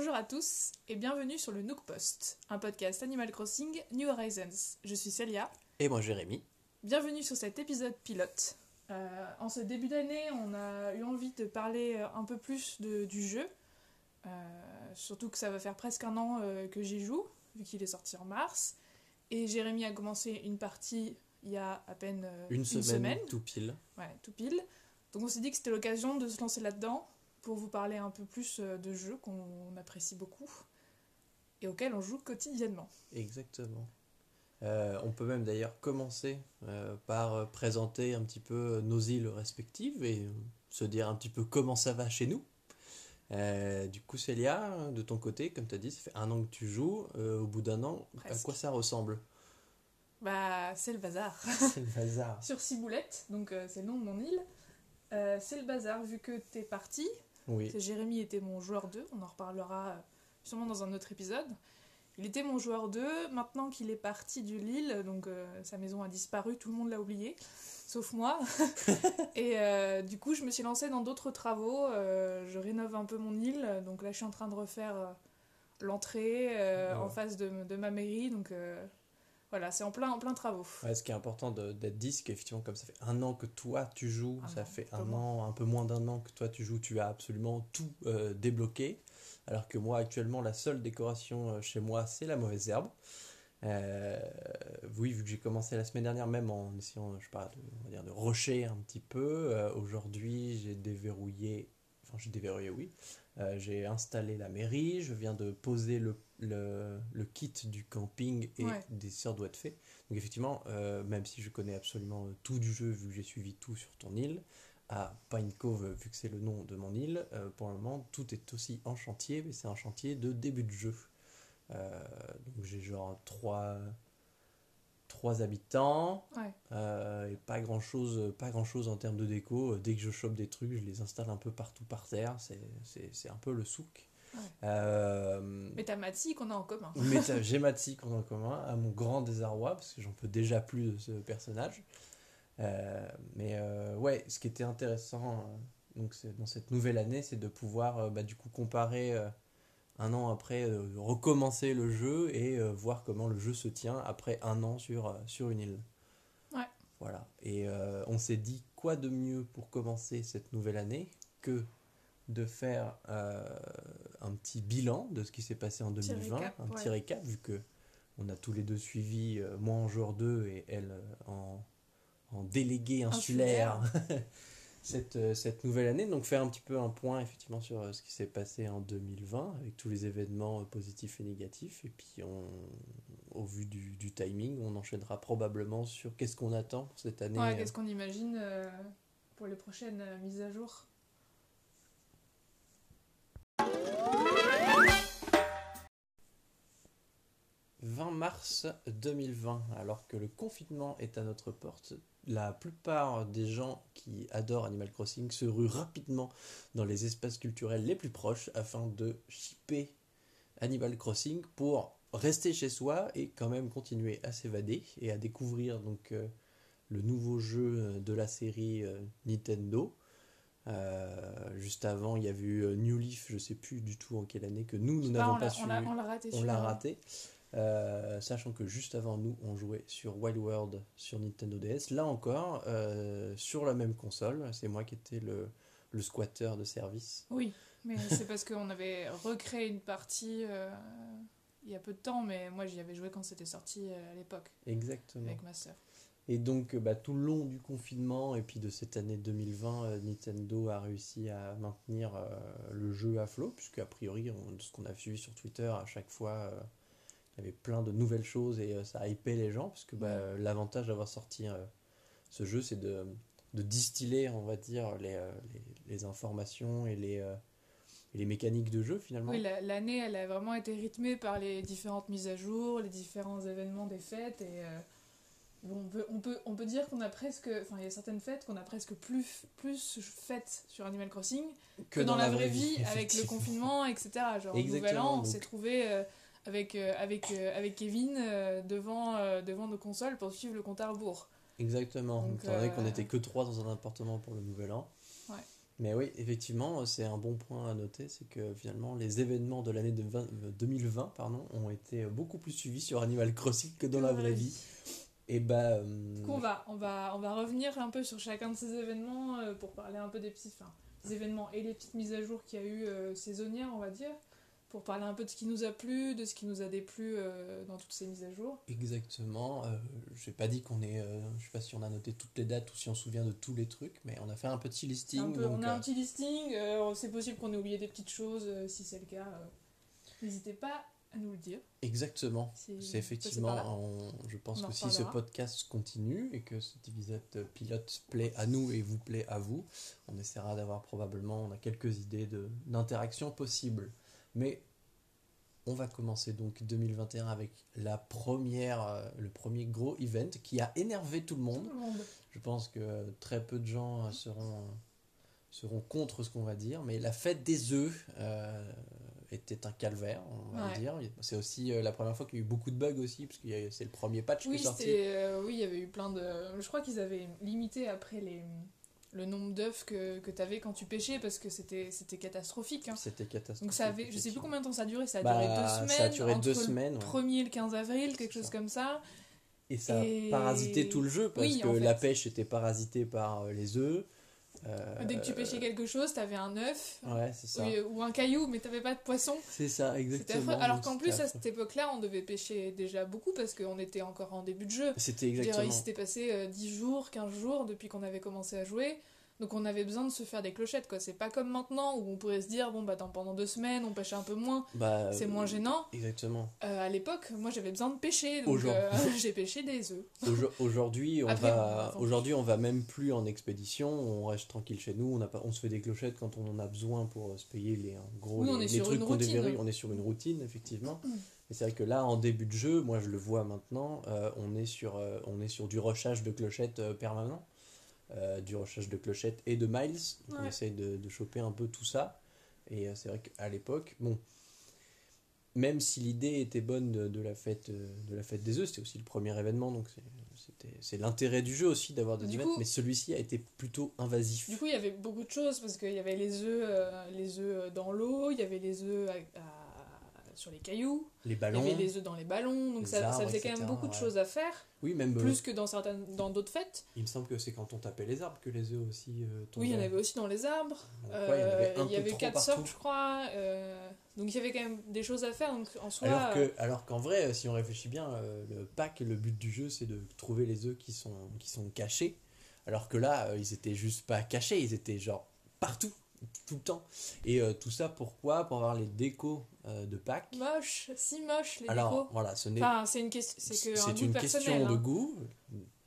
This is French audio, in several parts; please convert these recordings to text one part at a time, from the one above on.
Bonjour à tous et bienvenue sur le Nook Post, un podcast Animal Crossing New Horizons. Je suis Celia. Et moi Jérémy. Bienvenue sur cet épisode pilote. Euh, en ce début d'année, on a eu envie de parler euh, un peu plus de- du jeu. Euh, surtout que ça va faire presque un an euh, que j'y joue, vu qu'il est sorti en mars. Et Jérémy a commencé une partie il y a à peine euh, Une, semaine, tout pile. Ouais, tout pile. Donc on s'est dit que c'était l'occasion de se lancer là-dedans pour vous parler un peu plus euh, de jeux qu'on apprécie beaucoup et auxquels on joue quotidiennement. Exactement. Euh, on peut même d'ailleurs commencer euh, par présenter un petit peu nos îles respectives et se dire un petit peu comment ça va chez nous. Euh, du coup, Célia, de ton côté, comme tu as dit, ça fait un an que tu joues. Au bout d'un an, à quoi ça ressemble? Bah, c'est le bazar. C'est le bazar. Sur Ciboulette, donc c'est le nom de mon île, c'est le bazar vu que t'es parti. Oui, Jérémy était mon joueur 2, on en reparlera euh, sûrement dans un autre épisode. Il était mon joueur 2, maintenant qu'il est parti du Lille, donc euh, sa maison a disparu, tout le monde l'a oublié, sauf moi. et euh, du coup, je me suis lancée dans d'autres travaux, euh, je rénove un peu mon île, donc là je suis en train de refaire l'entrée Ouais. en face de, de ma mairie, donc voilà, c'est en plein, en plein travaux. Ouais, ce qui est important d'être dit, c'est qu'effectivement, comme ça fait un an que toi tu joues, Un ça an, fait un an, un peu moins d'un an que toi tu joues, tu as absolument tout euh, débloqué. Alors que moi, actuellement, la seule décoration euh, chez moi, c'est la mauvaise herbe. Euh, oui, vu que j'ai commencé la semaine dernière, même en essayant, je sais pas, de, on va dire, de rusher un petit peu. Aujourd'hui, j'ai déverrouillé, enfin, j'ai déverrouillé, oui. Euh, j'ai installé la mairie, je viens de poser le, le, le kit du camping et Ouais. des sœurs doigts de fée. Donc effectivement, euh, même si je connais absolument euh, tout du jeu, vu que j'ai suivi tout sur ton île, à Pine Cove, vu que c'est le nom de mon île, euh, pour le moment, tout est aussi en chantier, mais c'est un chantier de début de jeu. Donc j'ai genre 3, trois habitants, Ouais. euh, et pas grand chose pas grand chose en termes de déco Euh, dès que je chope des trucs je les installe un peu partout par terre c'est un peu le souk Ouais. Euh, Mais t'as Mati qu'on a en commun. mais j'ai Matsi qu'on a en commun à mon grand désarroi parce que j'en peux déjà plus de ce personnage Euh, mais ouais ce qui était intéressant donc c'est- dans cette nouvelle année c'est de pouvoir bah, du coup comparer un an après euh, recommencer le jeu et euh, voir comment le jeu se tient après un an sur, euh, sur une île. Ouais. Voilà. Et on s'est dit quoi de mieux pour commencer cette nouvelle année que de faire un petit bilan de ce qui s'est passé en Petit 2020, récap, un petit récap vu que on a tous les deux suivi, moi en joueur 2 et elle en, en délégué insulaire, cette, euh, cette nouvelle année. Donc faire un petit peu un point effectivement sur euh, ce qui s'est passé en 2020 avec tous les événements euh, positifs et négatifs. Et puis on, au vu du, du timing, on enchaînera probablement sur qu'est-ce qu'on attend pour cette année. Ouais, qu'est-ce qu'on imagine pour les prochaines mises à jour? 20 mars 2020, alors que le confinement est à notre porte, la plupart des gens qui adorent Animal Crossing se ruent rapidement dans les espaces culturels les plus proches afin de shipper Animal Crossing pour rester chez soi et quand même continuer à s'évader et à découvrir donc euh, le nouveau jeu de la série euh, Nintendo. Euh, juste avant, il y a eu euh, New Leaf, je sais plus du tout en quelle année que nous nous n'avons on pas su on raté. l'a raté. Euh, sachant que juste avant nous, on jouait sur Wild World sur Nintendo DS. Là encore, euh, sur la même console, c'est moi qui étais le, le squatter de service. Oui, mais c'est parce qu'on avait recréé une partie euh, il y a peu de temps, mais moi j'y avais joué quand c'était sorti à l'époque Exactement. avec ma sœur. Et donc, bah, tout le long du confinement et puis de cette année 2020, euh, Nintendo a réussi à maintenir le jeu à flot, puisque a priori, on- de ce qu'on a suivi sur Twitter, à chaque fois, il y avait plein de nouvelles choses et euh, ça hypait les gens, puisque bah, euh, l'avantage d'avoir sorti euh, ce jeu, c'est de, de distiller, on va dire, les, les, les informations et les, et les mécaniques de jeu finalement. Oui, la- l'année elle a vraiment été rythmée par les différentes mises à jour, les différents événements des fêtes et euh, bon, on, peut, on, peut, on peut dire qu'on a presque, enfin il y a certaines fêtes qu'on a presque plus, plus faites sur Animal Crossing que, dans, la vraie vie, avec le confinement, etc. Genre au Nouvel An, on s'est trouvé euh, avec, euh, avec, euh, avec Kevin euh, devant, devant nos consoles pour suivre le compte à rebours. Exactement. Donc, Étant donné qu'on n'était que trois dans un appartement pour le nouvel an. Ouais. Mais oui, effectivement, c'est un bon point à noter, c'est que finalement les événements de l'année de 20 euh, 2020 pardon, ont été beaucoup plus suivis sur Animal Crossing que dans la vraie vie. Et bah. euh, Du coup, on va, on, va, on va revenir un peu sur chacun de ces événements euh, pour parler un peu des petits enfin, des événements et les petites mises à jour qu'il y a eu euh, saisonnières, on va dire. Pour parler un peu de ce qui nous a plu, de ce qui nous a déplu euh, dans toutes ces mises à jour. Exactement. Euh, j'ai pas dit qu'on est. euh, je sais pas si on a noté toutes les dates ou si on se souvient de tous les trucs, mais on a fait un petit listing. Un peu- donc, on a un euh, petit listing, c'est possible qu'on ait oublié des petites choses, si c'est le cas. N'hésitez pas à nous le dire. Exactement. si C'est effectivement, on- je pense On que si ce podcast continue et que cet épisode pilote plaît à nous et vous plaît à vous, on essaiera d'avoir probablement, on a quelques idées de- d'interaction possibles. Mais on va commencer donc 2021 avec la première, euh, le premier gros event qui a énervé tout le monde. Tout le monde. Je pense que très peu de gens euh, seront, seront contre ce qu'on va dire, mais la fête des œufs euh, était un calvaire, on va Ouais. dire. C'est aussi euh, la première fois qu'il y a eu beaucoup de bugs aussi, parce que c'est le premier patch Oui, qui est sorti. oui, il y avait eu plein de. Je crois qu'ils avaient limité après les, le nombre d'œufs que, que tu avais quand tu pêchais parce que c'était, c'était catastrophique. hein. C'était catastrophique. Donc ça avait, je sais plus combien de temps ça a duré, ça a Bah, duré deux semaines. ça a duré entre deux le semaines, ouais. 1er et le 15 avril, quelque chose ça. comme ça. Et ça Et- a parasité tout le jeu, parce Oui, que en fait. la pêche était parasitée par euh, les œufs. Euh, Dès que tu pêchais quelque chose, t'avais un œuf Ouais, c'est ça. oui, ou un caillou, mais t'avais pas de poisson. C'est ça, exactement. Alors qu'en plus, à cette époque-là, on devait pêcher déjà beaucoup parce qu'on était encore en début de jeu. C'était exactement. il s'était passé euh, 10 jours, 15 jours depuis qu'on avait commencé à jouer. Donc on avait besoin de se faire des clochettes, quoi. C'est pas comme maintenant où on pourrait se dire, bon, bah, dans- pendant deux semaines, on pêche un peu moins, Bah, c'est moins gênant. Exactement. Euh, à l'époque, moi j'avais besoin de pêcher, donc euh, j'ai pêché des œufs. Aujo- Aujourd'hui, on Après, va on va même plus en expédition, on reste tranquille chez nous, on a pas on se fait des clochettes quand on en a besoin pour euh, se payer les en gros Oui, les, on est les sur trucs qu'on routine. déverrouille, on est sur une routine effectivement. Mm. Mais c'est vrai que là en début de jeu, moi je le vois maintenant, euh, on est sur on est sur du rushage de clochettes permanent. Euh, du rushage de clochettes et de miles. Donc On essaye de, de choper un peu tout ça. Et euh, c'est vrai qu'à l'époque, bon, même si l'idée était bonne de, de la fête, euh, de la fête des œufs, c'était aussi le premier événement, donc c'est- l'intérêt du jeu aussi d'avoir des events, mais celui-ci a été plutôt invasif. Du coup, il y avait beaucoup de choses parce qu'il y avait les œufs, euh, les œufs dans l'eau, il y avait les œufs à- à- sur les cailloux, les il y ballons, avait les œufs dans les ballons, donc les ça, faisait quand même beaucoup de choses à faire, oui, même euh, plus que dans certaines, dans d'autres fêtes. il me semble que c'est quand on tapait les arbres que les œufs aussi euh, tombaient. Oui, il y en avait aussi dans les arbres. Donc, ouais, il y avait Euh, quatre sortes, je crois. euh, donc il y avait quand même des choses à faire. Donc en soi, Alors euh, que, alors qu'en vrai, si on réfléchit bien, euh, le pack, le but du jeu, c'est de trouver les œufs qui sont, qui sont cachés. Alors que là, euh, ils étaient juste pas cachés, ils étaient genre partout, tout le temps. Et euh, tout ça pourquoi? Pour avoir les décos euh, de pack. moche, si moche les Alors décos. voilà, ce n'est Enfin, c'est une question, c'est que un une question de hein. goût.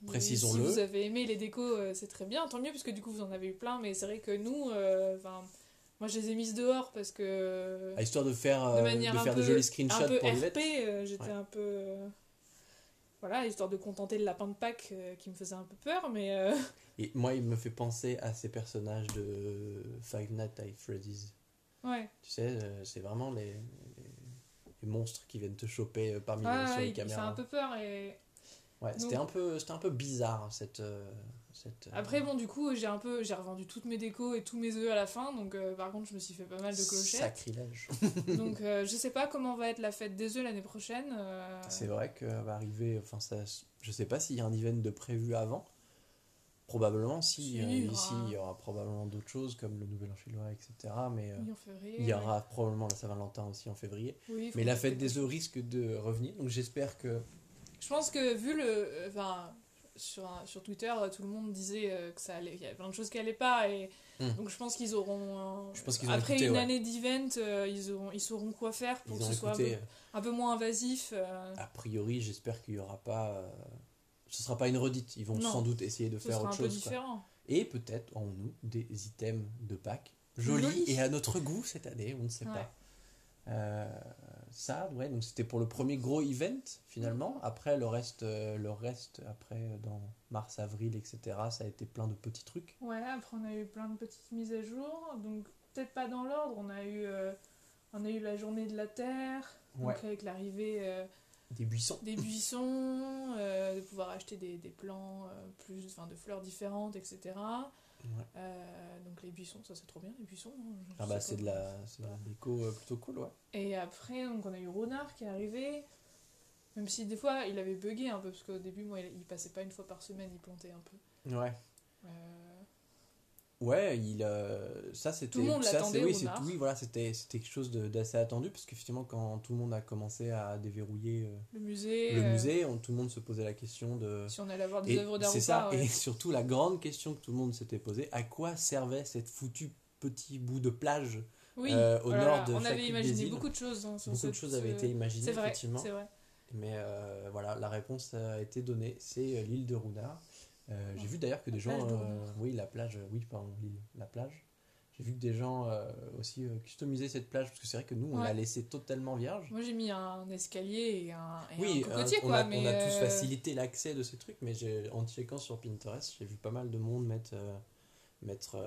Précisons-le. Si vous avez aimé les décos, euh, c'est très bien, tant mieux, parce que du coup vous en avez eu plein. Mais c'est vrai que nous, euh, enfin, moi je les ai mises dehors parce que À histoire de faire, de manière de un faire peu, de jolis un screenshots peu pour les RP, j'étais Ouais. un peu. Voilà, histoire de contenter le lapin de Pâques euh, qui me faisait un peu peur, mais. euh, Et moi, il me fait penser à ces personnages de Five Nights at Freddy's. Ouais, Tu sais, euh, c'est vraiment les, les, les monstres qui viennent te choper euh, parmi les, sur ouais, les caméras. un peu peur et. Ouais, c'était un peu, c'était un peu bizarre cette. euh, cette Après, bon, du coup, j'ai un peu, j'ai revendu toutes mes décos et tous mes œufs à la fin, donc euh, par contre, je me suis fait pas mal de clochettes. Sacrilège. donc, euh, je sais pas comment va être la fête des œufs l'année prochaine. euh, C'est vrai que va arriver. Enfin, ça, je sais pas s'il y a un event de prévu avant. Probablement, si. Euh, ici, il y aura probablement d'autres choses comme le Nouvel An chinois, etc. Mais euh, il y ouais. aura probablement la Saint-Valentin aussi en février. Oui, Mais la fête des œufs risque de revenir. Donc j'espère que. Je pense que vu le. Enfin, sur, un- sur Twitter, tout le monde disait euh, que ça allait. Il y avait plein de choses qui allaient pas. Et Hmm. donc, je pense qu'ils auront. Je pense qu'ils Après écouté, une ouais. année d'event, euh, ils, auront, ils sauront quoi faire pour Ils que ce soit un peu, un peu moins invasif. A priori, j'espère qu'il y aura pas. Ce sera pas une redite. Ils vont Non. sans doute essayer de ce faire sera autre un peu chose. quoi. Et peut-être en nous des items de Pâques jolis et à notre goût cette année, on ne sait Ouais. pas. Euh, ça, ouais, donc c'était pour le premier gros event finalement. Après, le reste, euh, le reste après euh, dans mars, avril, etc., ça a été plein de petits trucs. Ouais, après on a eu plein de petites mises à jour, donc peut-être pas dans l'ordre, on a eu euh, on a eu la journée de la Terre, Ouais. donc avec l'arrivée Des buissons. des buissons, euh, de pouvoir acheter des, des plants euh, plus, enfin de fleurs différentes, etc. Ouais. Euh, donc les buissons, ça c'est trop bien, les buissons. hein, Ah bah c'est de la c'est de plutôt cool, ouais. Et après, donc on a eu Ronard qui est arrivé. Même si des fois il avait bugué un peu, parce qu'au début, moi, il, il passait pas une fois par semaine, il plantait un peu. Ouais. Ouais, il euh, ça c'était Tout le monde l'attendait, oui, oui, voilà, c'était c'était quelque chose de- d'assez attendu parce qu'effectivement quand tout le monde a commencé à déverrouiller euh, le musée. le euh, musée, on- tout le monde se posait la question de Si on allait avoir des œuvres d'art c'est ou ça ouais. et surtout la grande question que tout le monde s'était posée, à quoi servait cette foutue petit bout de plage Oui, au voilà, nord de on avait imaginé beaucoup de choses. hein, Beaucoup de choses avaient été imaginées C'est vrai, effectivement. c'est vrai. Mais voilà, la réponse a été donnée, c'est l'île de Rounard. Euh, J'ai vu d'ailleurs que des gens... euh, oui, la plage, euh, oui, pardon, la plage. J'ai vu que des gens euh, aussi customisaient cette plage, parce que c'est vrai que nous, on Ouais. l'a laissée totalement vierge. Moi j'ai mis un escalier et un, et Oui, un cocotier on, quoi. a, mais on a tous facilité l'accès de ces trucs, mais j'ai- en checkant sur Pinterest, j'ai vu pas mal de monde mettre, mettre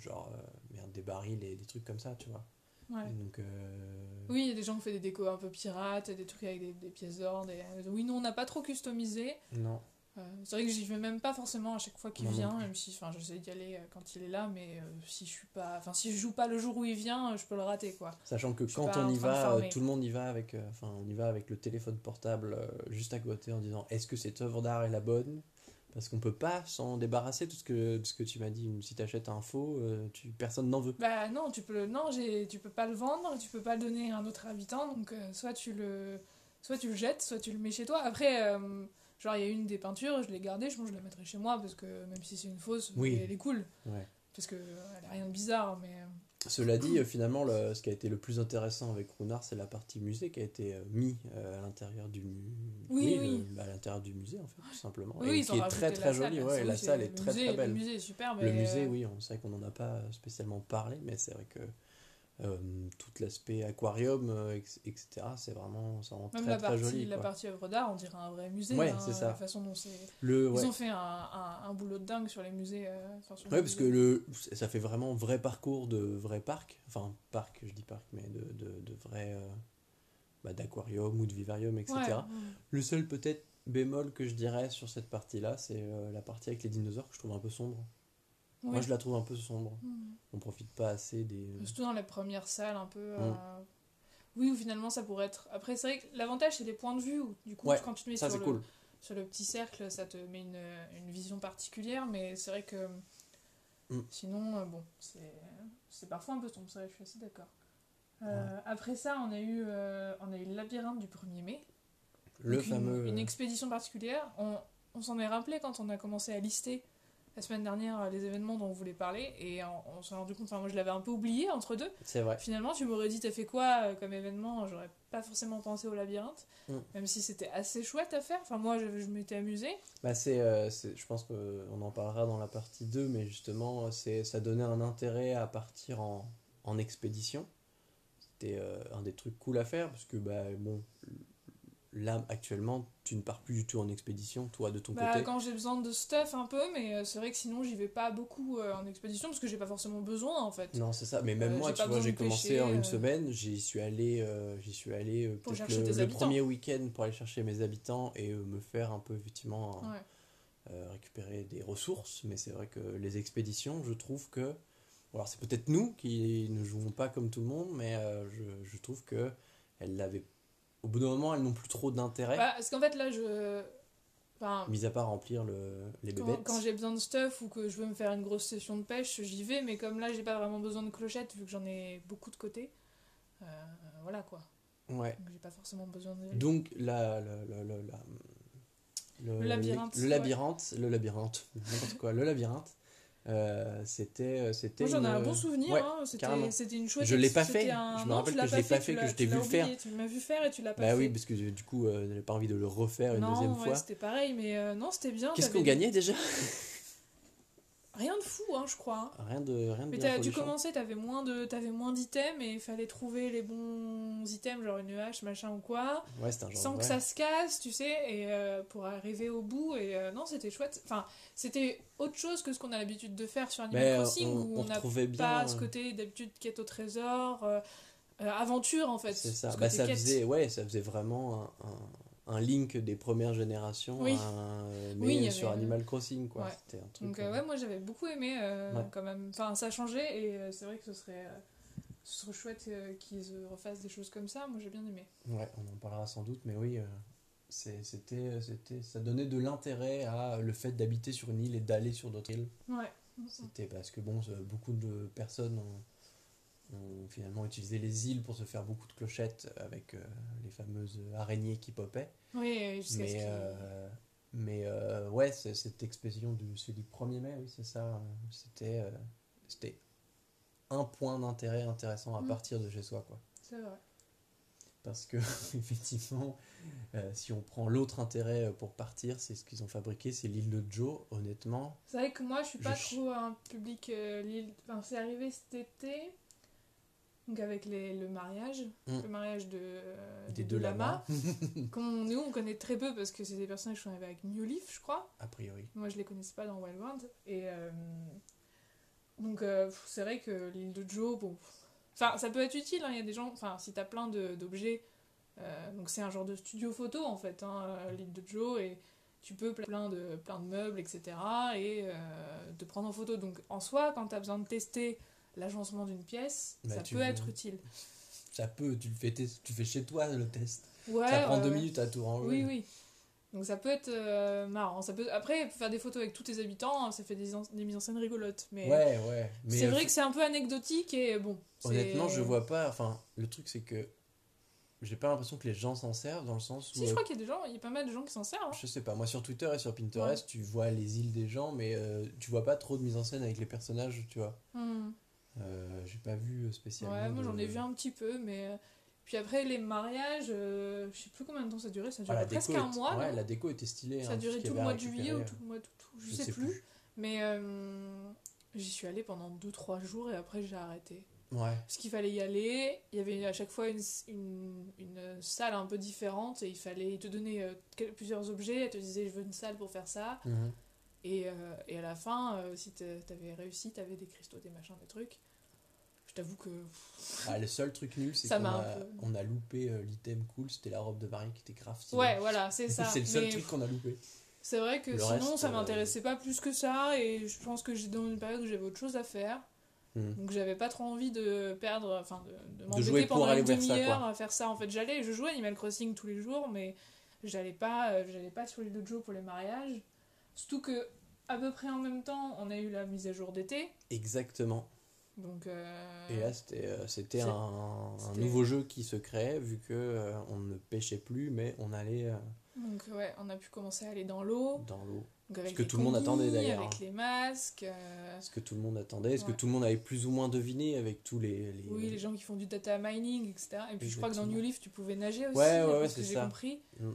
genre, merde, des barils et des trucs comme ça, tu vois. ouais. Donc, euh, Oui, il y a des gens qui font des décos un peu pirates, des trucs avec des, des pièces d'or. Des... Oui, nous on n'a pas trop customisé. non. Euh, c'est vrai que j'y vais même pas forcément à chaque fois qu'il vient, même si enfin, j'essaie d'y aller euh, quand il est là, mais euh, si je suis pas, enfin si je joue pas le jour où il vient, je peux le rater quoi. Sachant que quand on y va, tout le monde y va avec, enfin, on y va avec le téléphone portable juste à côté en disant est-ce que cette œuvre d'art est la bonne? Parce qu'on peut pas s'en débarrasser de ce que, ce que tu m'as dit. Si tu achètes un faux, tu, personne n'en veut. Bah non, tu peux le, non, j'ai, tu peux pas le vendre, tu peux pas le donner à un autre habitant, donc euh, soit tu le, soit tu le jettes, soit tu le mets chez toi. Après, euh, genre il y a une des peintures, je l'ai gardée, je pense que je la mettrai chez moi parce que même si c'est une fausse, Oui. elle est cool. Ouais. Parce que euh, elle a rien de bizarre, mais euh, Cela dit, euh, finalement, le- ce qui a été le plus intéressant avec Runard, c'est la partie musée qui a été mis euh, à l'intérieur du mu- Oui, le- oui. bah, à l'intérieur du musée en fait tout simplement oui, et qui est très très jolie ouais, la oui, salle est très musée- très belle Le musée est superbe. Le musée, oui, on sait qu'on n'en a pas spécialement parlé, mais c'est vrai que tout l'aspect aquarium, euh, etc., c'est vraiment, Même très la très partie, joli. la partie œuvre d'art, on dirait un vrai musée. Ouais, hein, c'est ça. La façon dont c'est. Le, ouais. Ils ont fait un, un, un boulot de dingue sur les musées. euh, enfin, sur les Ouais, parce que le, ça fait vraiment vrai parcours de vrai parc, enfin parc, je dis parc, mais de, de, de vrai euh, bah, d'aquarium ou de vivarium, etc. Ouais, ouais. Le seul peut-être bémol que je dirais sur cette partie-là, c'est euh, la partie avec les dinosaures que je trouve un peu sombre. Moi, je la trouve un peu sombre. Mhm. On profite pas assez des. Surtout dans les premières salles, un peu. Mm. euh, Oui, où finalement ça pourrait être. Après, c'est vrai que l'avantage, c'est les points de vue. Où, du coup, Ouais, quand tu te mets Ça, sur, le, cool. sur le petit cercle, ça te met une, une vision particulière. Mais c'est vrai que. Mm. Sinon, euh, bon, c'est c'est parfois un peu sombre, ça, je suis assez d'accord. Euh, Après ça, on a, eu, euh, on a eu le labyrinthe du 1er mai. Le une- euh, expédition particulière. On, on s'en est rappelé quand on a commencé à lister la semaine dernière euh, les événements dont on voulait parler. Et on, on s'est rendu compte, enfin, moi je l'avais un peu oublié entre deux. C'est vrai. Finalement, tu m'aurais dit, t'as fait quoi euh, comme événement? J'aurais pas forcément pensé au labyrinthe, Mm. même si c'était assez chouette à faire. Enfin, moi, je, je m'étais amusée. Bah c'est, euh, c'est- je pense qu'on en parlera dans la partie 2, mais justement, c'est, ça donnait un intérêt à partir en, en expédition. C'était euh, un des trucs cool à faire, parce que, bah, bon, là, actuellement, tu ne pars plus du tout en expédition, toi, de ton Bah, côté. quand j'ai besoin de stuff un peu, mais euh, c'est vrai que sinon, j'y vais pas beaucoup euh, en expédition parce que j'ai pas forcément besoin en fait. Non, c'est ça. Mais même Euh, moi, tu vois, j'ai commencé pêcher, en une semaine. J'y suis allé, euh, j'y suis allé peut-être le, premier week-end pour aller chercher mes habitants et me faire un peu, effectivement, Ouais. récupérer des ressources, mais c'est vrai que les expéditions, je trouve que. Alors, c'est peut-être nous qui ne jouons pas comme tout le monde, mais je, je trouve que elles l'avaient. Au bout d'un moment, elles n'ont plus trop d'intérêt, Bah, parce qu'en fait, là, je. Enfin, mis à part remplir le, les bébêtes. quand j'ai besoin de stuff ou que je veux me faire une grosse session de pêche, j'y vais, mais comme là j'ai pas vraiment besoin de clochettes vu que j'en ai beaucoup de côté, euh, voilà quoi. Ouais. Donc j'ai pas forcément besoin de. Donc, la, la, la, le, Le labyrinthe, Le ouais. labyrinthe, le labyrinthe, n'importe quoi, le labyrinthe, euh, c'était. c'était Moi j'en ai un bon souvenir, Ouais, hein, c'était c'était une chouette. Je l'ai pas c'était fait, un- je me rappelle que je l'ai pas fait, que l'as- je t'ai vu le faire. Tu m'as vu faire et tu l'as pas Bah fait. oui, parce que du coup, euh, j'avais pas envie de le refaire une non, deuxième ouais, fois. c'était pareil, mais euh, non, c'était bien. Qu'est-ce qu'on gagnait déjà? Rien de fou, hein, je crois. Rien de rien de Mais t'as- tu folichon. commençais, t'avais moins de, t'avais moins d'items et il fallait trouver les bons items, genre une hache, machin ou quoi. Ouais, un genre sans que ça se casse, tu sais, et euh, pour arriver au bout. Et euh, non, c'était chouette. Enfin, c'était autre chose que ce qu'on a l'habitude de faire sur Animal Mais euh, Crossing, on, où on n'a bien. pas ce côté d'habitude quête au trésor, euh, aventure en fait. C'est ça. ce Bah, ça faisait ouais, ça faisait vraiment un, un, un link des premières générations Oui. à un- euh, Oui, sur avait- Animal Crossing quoi. Ouais. C'était un truc. Donc euh, euh, ouais, moi j'avais beaucoup aimé euh, Ouais. quand même. Enfin, ça a changé et euh, c'est vrai que ce serait, euh, ce serait chouette euh, qu'ils euh, refassent des choses comme ça. Moi j'ai bien aimé. Ouais, on en parlera sans doute, mais oui, euh, c'est- c'était, c'était, ça donnait de l'intérêt à le fait d'habiter sur une île et d'aller sur d'autres îles. Ouais. C'était parce que bon, euh, beaucoup de personnes ont, ont finalement utilisé les îles pour se faire beaucoup de clochettes avec euh, les fameuses araignées qui popaient. Oui, jusqu'à ce Mais, qu'il- euh, mais euh, ouais, cette expression du, c'est du 1er mai, oui, c'est ça. euh, C'était, c'était un point d'intérêt intéressant à Mm. partir de chez soi, quoi. C'est vrai. Parce que, effectivement, si on prend l'autre intérêt pour partir, c'est ce qu'ils ont fabriqué, c'est l'île de Joe, honnêtement. C'est vrai que moi je suis pas Je- trop un public. l'île- Enfin, c'est arrivé cet été. Donc avec les, le mariage, Mm. le mariage de, euh, Des de deux lamas, lamas, qu'on nous on connaît très peu parce que c'est des personnages qui sont arrivés avec New Leaf, je crois. a priori. Moi, je les connaissais pas dans Wild World. Et euh, donc, euh, c'est vrai que l'île de Joe, bon. Enfin, ça peut être utile. hein, Il y a des gens. Enfin, si t'as plein d'objets. euh, donc, c'est un genre de studio photo en fait, hein, euh, l'île de Joe. Et tu peux plein de, plein de meubles, etc. Et te prendre en photo. Donc, en soi, quand t'as besoin de tester l'agencement d'une pièce, Bah, ça peut veux- être utile. Ça peut, tu le fais, tu fais chez toi le test. Ouais, ça prend deux ouais. minutes à tout ranger. Oui, oui. Donc ça peut être euh, marrant. Ça peut... Après, faire des photos avec tous tes habitants, hein, ça fait des, des mises en scène rigolotes. Mais Ouais, ouais. Mais c'est euh, vrai que c'est un peu anecdotique et bon. honnêtement, je vois pas. Enfin, le truc, c'est que j'ai pas l'impression que les gens s'en servent dans le sens où. Si, je euh, crois qu'il y a des gens, il y a pas mal de gens qui s'en servent. hein. Je sais pas, moi sur Twitter et sur Pinterest, tu vois les îles des gens, mais euh, tu vois pas trop de mise en scène avec les personnages, tu vois. Hmm. Euh, j'ai pas vu spécialement. Ouais, moi de- j'en ai vu un petit peu, mais. euh, Puis après, les mariages, euh, je sais plus combien de temps ça durait, ça Ah, durait la presque un est- mois. Ouais, la déco était stylée. Ça hein, a duré ce qu'il tout le mois de juillet ou tout le mois d'août, je, sais plus. Mais euh, j'y suis allée pendant 2-3 jours et après j'ai arrêté. Ouais. Parce qu'il fallait y aller, il y avait à chaque fois une, une, une salle un peu différente et il fallait te donner euh, plusieurs objets, elle te disait je veux une salle pour faire ça. Mhm. Et, euh, et à la fin, euh, si t'a- t'avais réussi, t'avais des cristaux, des machins, des trucs. Je t'avoue que. Ah, le seul truc nul, c'est qu'on a, un peu- on a loupé euh, l'item cool, c'était la robe de mariée qui était grave. Ouais, voilà, c'est ça. c'est le seul Mais truc qu'on a loupé. c'est vrai que Le sinon, reste, ça euh, m'intéressait pas plus que ça et je pense que j'étais dans une période où j'avais autre chose à faire. Mhm. Donc j'avais pas trop envie de perdre, enfin de, de m'embêter pendant aller une demi-heure à faire ça. En fait, j'allais, je jouais à Animal Crossing tous les jours, mais j'allais pas, euh, j'allais pas sur de Joe pour les mariages. Surtout que à peu près en même temps, on a eu la mise à jour d'été, Exactement. Donc. euh, Et là, c'était euh, c'était c'est- un, nouveau jeu qui se créait, vu que euh, on ne pêchait plus, mais on allait Donc ouais, on a pu commencer à aller dans l'eau, dans l'eau. avec que tout le monde attendait, d'ailleurs, avec hein. les masques. Ce que tout le monde attendait, ce que tout le monde avait plus ou moins deviné avec tous les. les- Oui, les gens qui font du data mining, etc. Et puis je crois que dans. New Leaf, tu pouvais nager aussi, Ouais, ouais, ouais, d'après ce que c'est j'ai ça. compris. Mm.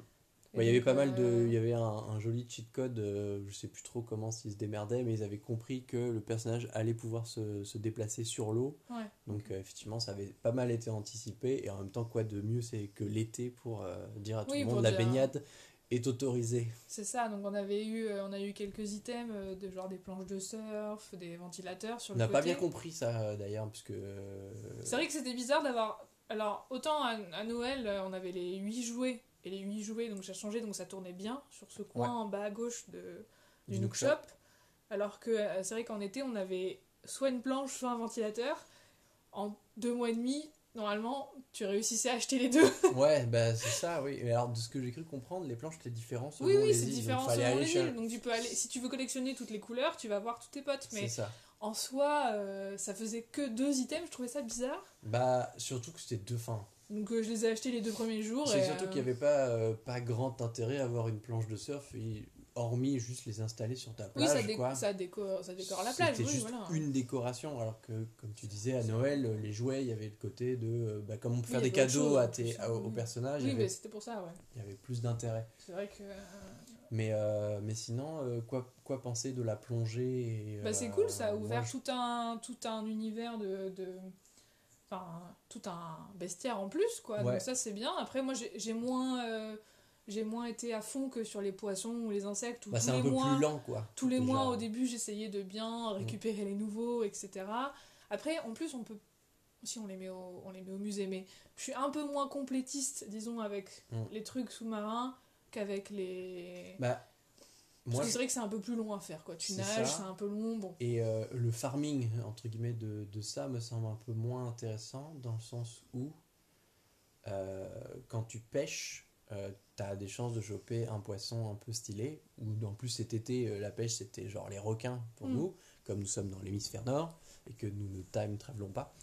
Ouais, il y avait pas mal de. euh, Il y avait un, un joli cheat code, euh, je sais plus trop comment s'ils se démerdaient, mais ils avaient compris que le personnage allait pouvoir se, se déplacer sur l'eau. Ouais. Donc euh, effectivement, ça avait pas mal été anticipé. Et en même temps, quoi de mieux, c'est que l'été pour euh, dire à tout Oui, le monde la dire- baignade est autorisée. C'est ça, donc on avait eu, on a eu quelques items de genre des planches de surf, des ventilateurs sur On le n'a côté. pas bien compris ça d'ailleurs, puisque. euh, C'est vrai que c'était bizarre d'avoir. Alors, autant à, à Noël, on avait les 8 jouets, et les 8 jouets, donc ça changeait, donc ça tournait bien sur ce coin Ouais. en bas à gauche de, du Du Nook Shop. Alors que euh, c'est vrai qu'en été, on avait soit une planche, soit un ventilateur. En deux mois et demi, normalement, tu réussissais à acheter les deux. Ouais, bah c'est ça, oui. Mais alors, de ce que j'ai cru comprendre, les planches étaient différentes selon oui, oui, les c'est différent selon les îles. Donc tu peux aller, si tu veux collectionner toutes les couleurs, tu vas voir tous tes potes. Mais ça. en soi, euh, ça faisait que deux items, je trouvais ça bizarre. Bah, surtout que c'était deux fins. Donc euh, je les ai achetés les deux premiers jours. C'est surtout euh, qu'il n'y avait pas, euh, pas grand intérêt à avoir une planche de surf, et- hormis juste les installer sur ta Oui, plage. ça, dé- quoi. ça, décore, ça décore la plage, C'était oui, juste voilà. une décoration, alors que, comme tu disais, à Noël, les jouets, il y avait le côté de, bah, comme on peut Oui, faire des cadeaux chose, à tes, à- aux oui. personnages, Oui, mais c'était pour ça, ouais. il y avait plus d'intérêt. C'est vrai que. Mais, euh, mais sinon, euh, quoi, quoi penser de la plongée et, Bah, c'est cool, ça a ouvert tout, un, tout un univers de. de... Enfin, tout un bestiaire en plus, quoi. Ouais. Donc ça, c'est bien. Après, moi, j'ai moins. euh, J'ai moins été à fond que sur les poissons ou les insectes. Bah, tous c'est un les peu mois, plus lent, quoi. tous les déjà. mois au début j'essayais de bien récupérer les nouveaux etc après en plus on peut si on les met au, on les met au musée mais je suis un peu moins complétiste disons avec Mm. les trucs sous-marins qu'avec les. Bah, moi, c'est vrai que c'est un peu plus long à faire, quoi. Tu nages, c'est un peu long, bon. Et euh, le farming, entre guillemets, de, de ça me semble un peu moins intéressant dans le sens où euh, quand tu pêches, tu as des chances de choper un poisson un peu stylé. Ou en plus cet été, euh, la pêche c'était genre les requins pour Mm. nous, comme nous sommes dans l'hémisphère nord et que nous ne time travelons pas.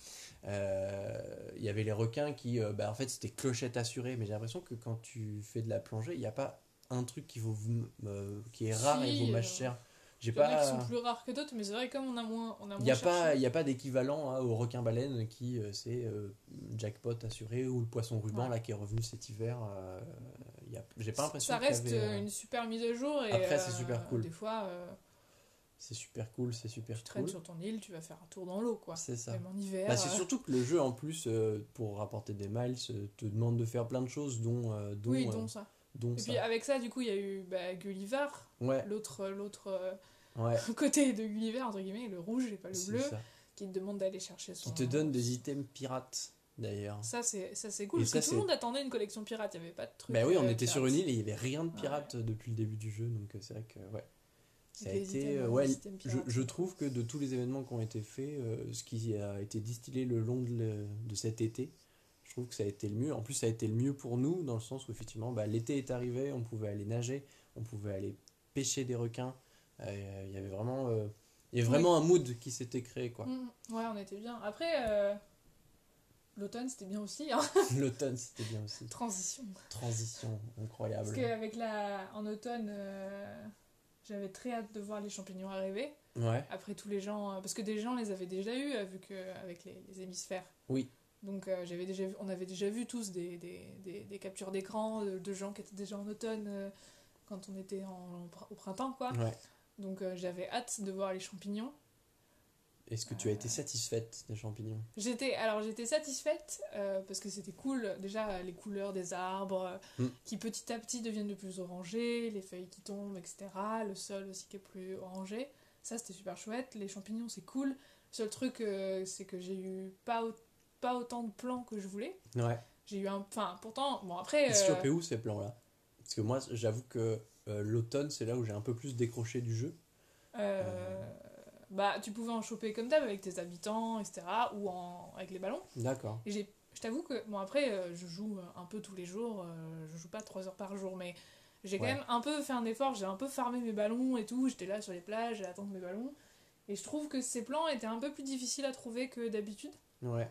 Euh, Il y avait les requins qui, euh, bah, en fait, c'était clochette assurée. Mais j'ai l'impression que quand tu fais de la plongée, il n'y a pas un truc qui, vaut, euh, qui est rare et Si, vaut euh, más cher. J'ai pas. qui sont plus rares que d'autres, mais c'est vrai comme on a moins, on a Il n'y a, pas- a d'équivalent hein, au requin-baleine qui euh, c'est euh, jackpot assuré ou le poisson ruban Ouais. là qui est revenu cet hiver. euh, il y a- J'ai pas l'impression Ça reste avait, euh, une super mise à jour. Et Après, c'est euh, super cool. Des fois, euh, C'est super cool, c'est super tu traînes cool. sur ton île, tu vas faire un tour dans l'eau, quoi. C'est ça. Même en hiver. Bah, c'est euh, surtout que le jeu en plus euh, pour rapporter des miles euh, te demande de faire plein de choses dont, euh, dont, Oui, euh, donc ça. Dont Et ça. puis avec ça, du coup, il y a eu bah, Gulliver, Ouais, l'autre l'autre euh, ouais. côté de Gulliver, entre guillemets, le rouge et pas le bleu, ça. qui te demande d'aller chercher son. Qui te donne des items pirates d'ailleurs. Ça, c'est ça, c'est cool. Et parce ça, que tout le monde attendait une collection pirate, il n'y avait pas de truc. Bah oui, on euh, était sur une île et il y avait rien de Ouais. pirate depuis le début du jeu, donc euh, c'est vrai que ouais. Ça a été, euh, euh, ouais, je, je trouve que de tous les événements qui ont été faits, euh, ce qui a été distillé le long de, le- de cet été, je trouve que ça a été le mieux. En plus, ça a été le mieux pour nous, dans le sens où effectivement, bah, l'été est arrivé, on pouvait aller nager, on pouvait aller pêcher des requins. Euh, Il y avait vraiment, euh, y avait vraiment un mood qui s'était créé, quoi. Mm, ouais, on était bien. Après, euh, l'automne, c'était bien aussi. Hein. L'automne, c'était bien aussi. Transition. Transition incroyable. Parce qu'avec la... en automne, euh, j'avais très hâte de voir les champignons arriver. Ouais, Après tous les gens, parce que des gens les avaient déjà eus, vu que avec les, les hémisphères. Oui. Donc euh, j'avais déjà vu, on avait déjà vu tous des, des, des, des captures d'écran de, de gens qui étaient déjà en automne euh, quand on était en, au printemps, quoi. ouais. Donc euh, j'avais hâte de voir les champignons. Est-ce que tu as Euh. été satisfaite des champignons? J'étais alors j'étais satisfaite euh, parce que c'était cool déjà euh, les couleurs des arbres euh, Mm. qui petit à petit deviennent de plus orangés, les feuilles qui tombent, etc. Le sol aussi qui est plus orangé. Ça c'était super chouette. Les champignons c'est cool. Le seul truc euh, c'est que j'ai eu pas, au- pas autant de plans que je voulais. Ouais. J'ai eu un enfin pourtant bon après Ils euh, où ces plans-là? Parce que moi, j'avoue que euh, l'automne, c'est là où j'ai un peu plus décroché du jeu. euh, bah tu pouvais en choper comme d'hab avec tes habitants etc. ou en, avec les ballons. D'accord. Et j'ai, je t'avoue que, bon après, euh, je joue euh, un peu tous les jours, euh, je joue pas 3 heures par jour, mais j'ai quand même un peu fait un effort, j'ai un peu farmé mes ballons et tout, j'étais là sur les plages à attendre mes ballons. Et je trouve que ces plans étaient un peu plus difficiles à trouver que d'habitude. Ouais.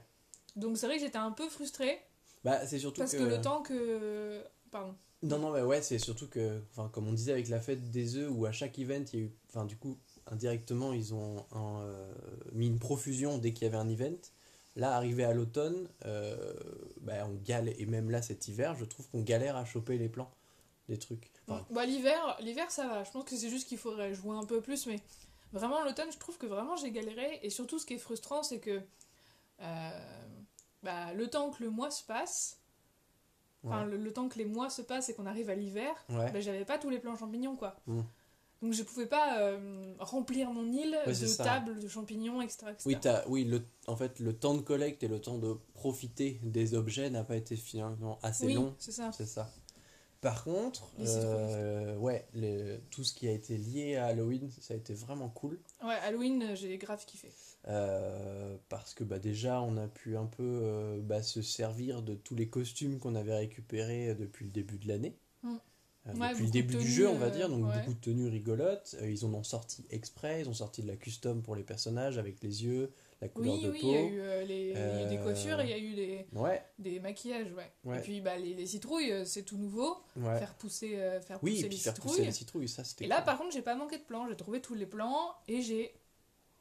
Donc c'est vrai que j'étais un peu frustrée, Bah, c'est surtout parce que... que le temps que... Pardon. Non, non, mais ouais, c'est surtout que, enfin, comme on disait avec la fête des œufs, où à chaque event, il y a eu, enfin, du coup, indirectement, ils ont un, euh, mis une profusion dès qu'il y avait un event. Là, arrivé à l'automne, euh, bah, on galère, et même là, cet hiver, je trouve qu'on galère à choper les plans des trucs. Enfin, Bah, l'hiver, l'hiver ça va, je pense que c'est juste qu'il faudrait jouer un peu plus, mais vraiment l'automne, je trouve que vraiment j'ai galéré, et surtout ce qui est frustrant, c'est que euh, bah, le temps que le mois se passe, enfin Ouais. le, le temps que les mois se passent et qu'on arrive à l'hiver, ouais. bah, j'avais pas tous les plans champignons quoi. Mm. Donc je pouvais pas euh, remplir mon île Ouais, de tables de champignons, etc. etc. Oui, oui le, en fait, le temps de collecte et le temps de profiter des objets n'a pas été finalement assez Oui, long. c'est ça. C'est ça. Par contre, euh, ouais, le- tout ce qui a été lié à Halloween, ça a été vraiment cool. Ouais, Halloween, j'ai grave kiffé. Euh, parce que bah, déjà, on a pu un peu euh, bah, se servir de tous les costumes qu'on avait récupérés depuis le début de l'année. Mm. Euh, Ouais, depuis le début du jeu, on va euh, dire. Donc ouais. beaucoup de tenues rigolotes. Euh, ils en ont sorti exprès. Ils ont sorti de la custom pour les personnages avec les yeux, la couleur Oui, de oui, il peau. y a eu, euh, les, il y a eu des Euh, coiffures, il y a eu des, Ouais, des maquillages, ouais. Ouais. Et puis bah, les, les citrouilles, euh, c'est tout nouveau. ouais. Faire pousser, euh, faire Oui, pousser et puis les faire citrouilles. pousser les citrouilles, ça c'était Et là, par contre, j'ai pas manqué de plans. J'ai trouvé tous les plans et j'ai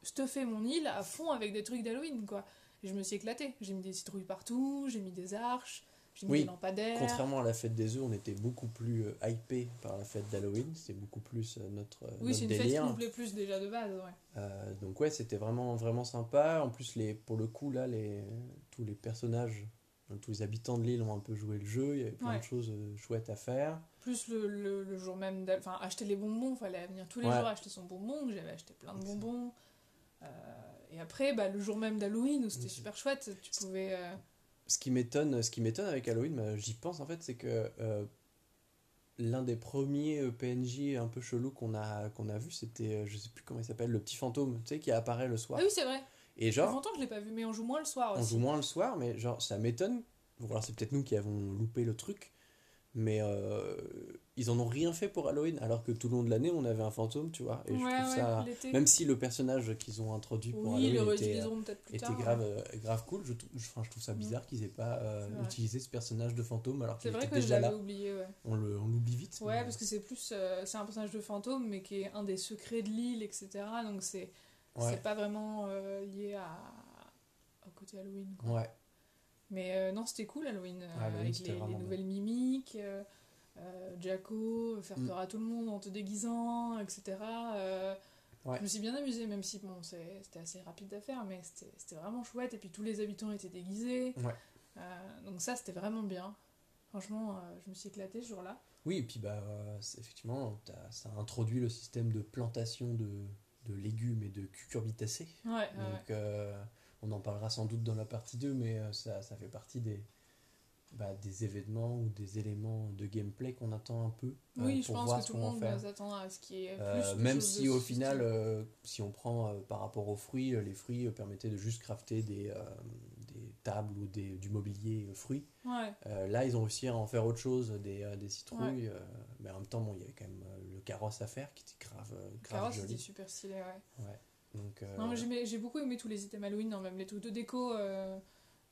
stuffé mon île à fond avec des trucs d'Halloween, quoi. Et je me suis éclatée. J'ai mis des citrouilles partout, j'ai mis des arches, j'ai mis Oui, des lampadaires. Contrairement à la fête des œufs, on était beaucoup plus euh, hypé par la fête d'Halloween. C'était beaucoup plus euh, notre, euh, Oui, c'est une fête qui délire. nous plaît plus déjà de base, ouais. Euh, donc ouais, c'était vraiment vraiment sympa. En plus, les, pour le coup là, les, tous les personnages, tous les habitants de l'île ont un peu joué le jeu. Il y avait plein Ouais. de choses chouettes à faire. Plus le, le, le jour même, enfin, acheter les bonbons, fallait venir tous les Ouais. jours acheter son bonbon. J'avais acheté plein de bonbons. Euh, et après, bah, le jour même d'Halloween, où c'était super chouette, tu pouvais. euh, Ce qui m'étonne, ce qui m'étonne avec Halloween, bah, j'y pense en fait, c'est que euh, l'un des premiers PNJ un peu chelou qu'on a, qu'on a vu, c'était, je sais plus comment il s'appelle, le petit fantôme, tu sais, qui apparaît le soir. Ah oui, c'est vrai. Et Ça fait genre, longtemps que je l'ai pas vu, mais on joue moins le soir on aussi. joue moins le soir, mais genre, ça m'étonne. Ou alors c'est peut-être nous qui avons loupé le truc. Mais euh, ils en ont rien fait pour Halloween, alors que tout le long de l'année, on avait un fantôme, tu vois. Et je trouve ouais, ça. Même si le personnage qu'ils ont introduit pour Oui, Halloween était, réutiliseront peut-être plus était tard. grave, euh, grave cool, je, je- enfin, je trouve ça Mm. bizarre qu'ils aient pas euh, utilisé ce personnage de fantôme alors C'est qu'il vrai était que déjà là. oublié, ouais. On le- on l'oublie vite. Ouais, mais- parce que c'est plus. euh, c'est un personnage de fantôme, mais qui est un des secrets de l'île, etc. Donc c'est c'est pas vraiment lié à, au côté Halloween. quoi. Ouais, Mais euh, non, c'était cool Halloween, euh, Halloween, avec les, nouvelles mimiques, euh, Jacko, faire Mm. peur à tout le monde en te déguisant, etc. Ouais. Je me suis bien amusée, même si bon, c'était assez rapide à faire, mais c'était vraiment chouette. Et puis tous les habitants étaient déguisés. Ouais. Euh, donc ça, c'était vraiment bien. Franchement, euh, je me suis éclatée ce jour-là. Oui, et puis bah, euh, effectivement, ça introduit le système de plantation de, de légumes et de cucurbitacées. Ouais, Donc, on en parlera sans doute dans la partie 2, mais euh, ça, ça fait partie des, bah, des événements ou des éléments de gameplay qu'on attend un peu euh, Oui, je pour pense voir que ce tout le monde faire. va s'attendre à ce qui est plus. Euh, même si au final, euh, si on prend par rapport aux fruits, les fruits permettaient de juste crafter des, des tables ou des, du mobilier fruits. Ouais, là, ils ont réussi à en faire autre chose, des, des citrouilles. mais en même temps, bon, il y avait quand même le carrosse à faire qui était grave, grave Carrosse, c'était joli. super stylé, ouais. Ouais. Donc, euh, Non, j'ai beaucoup aimé tous les items Halloween, hein, même les trucs de déco, euh,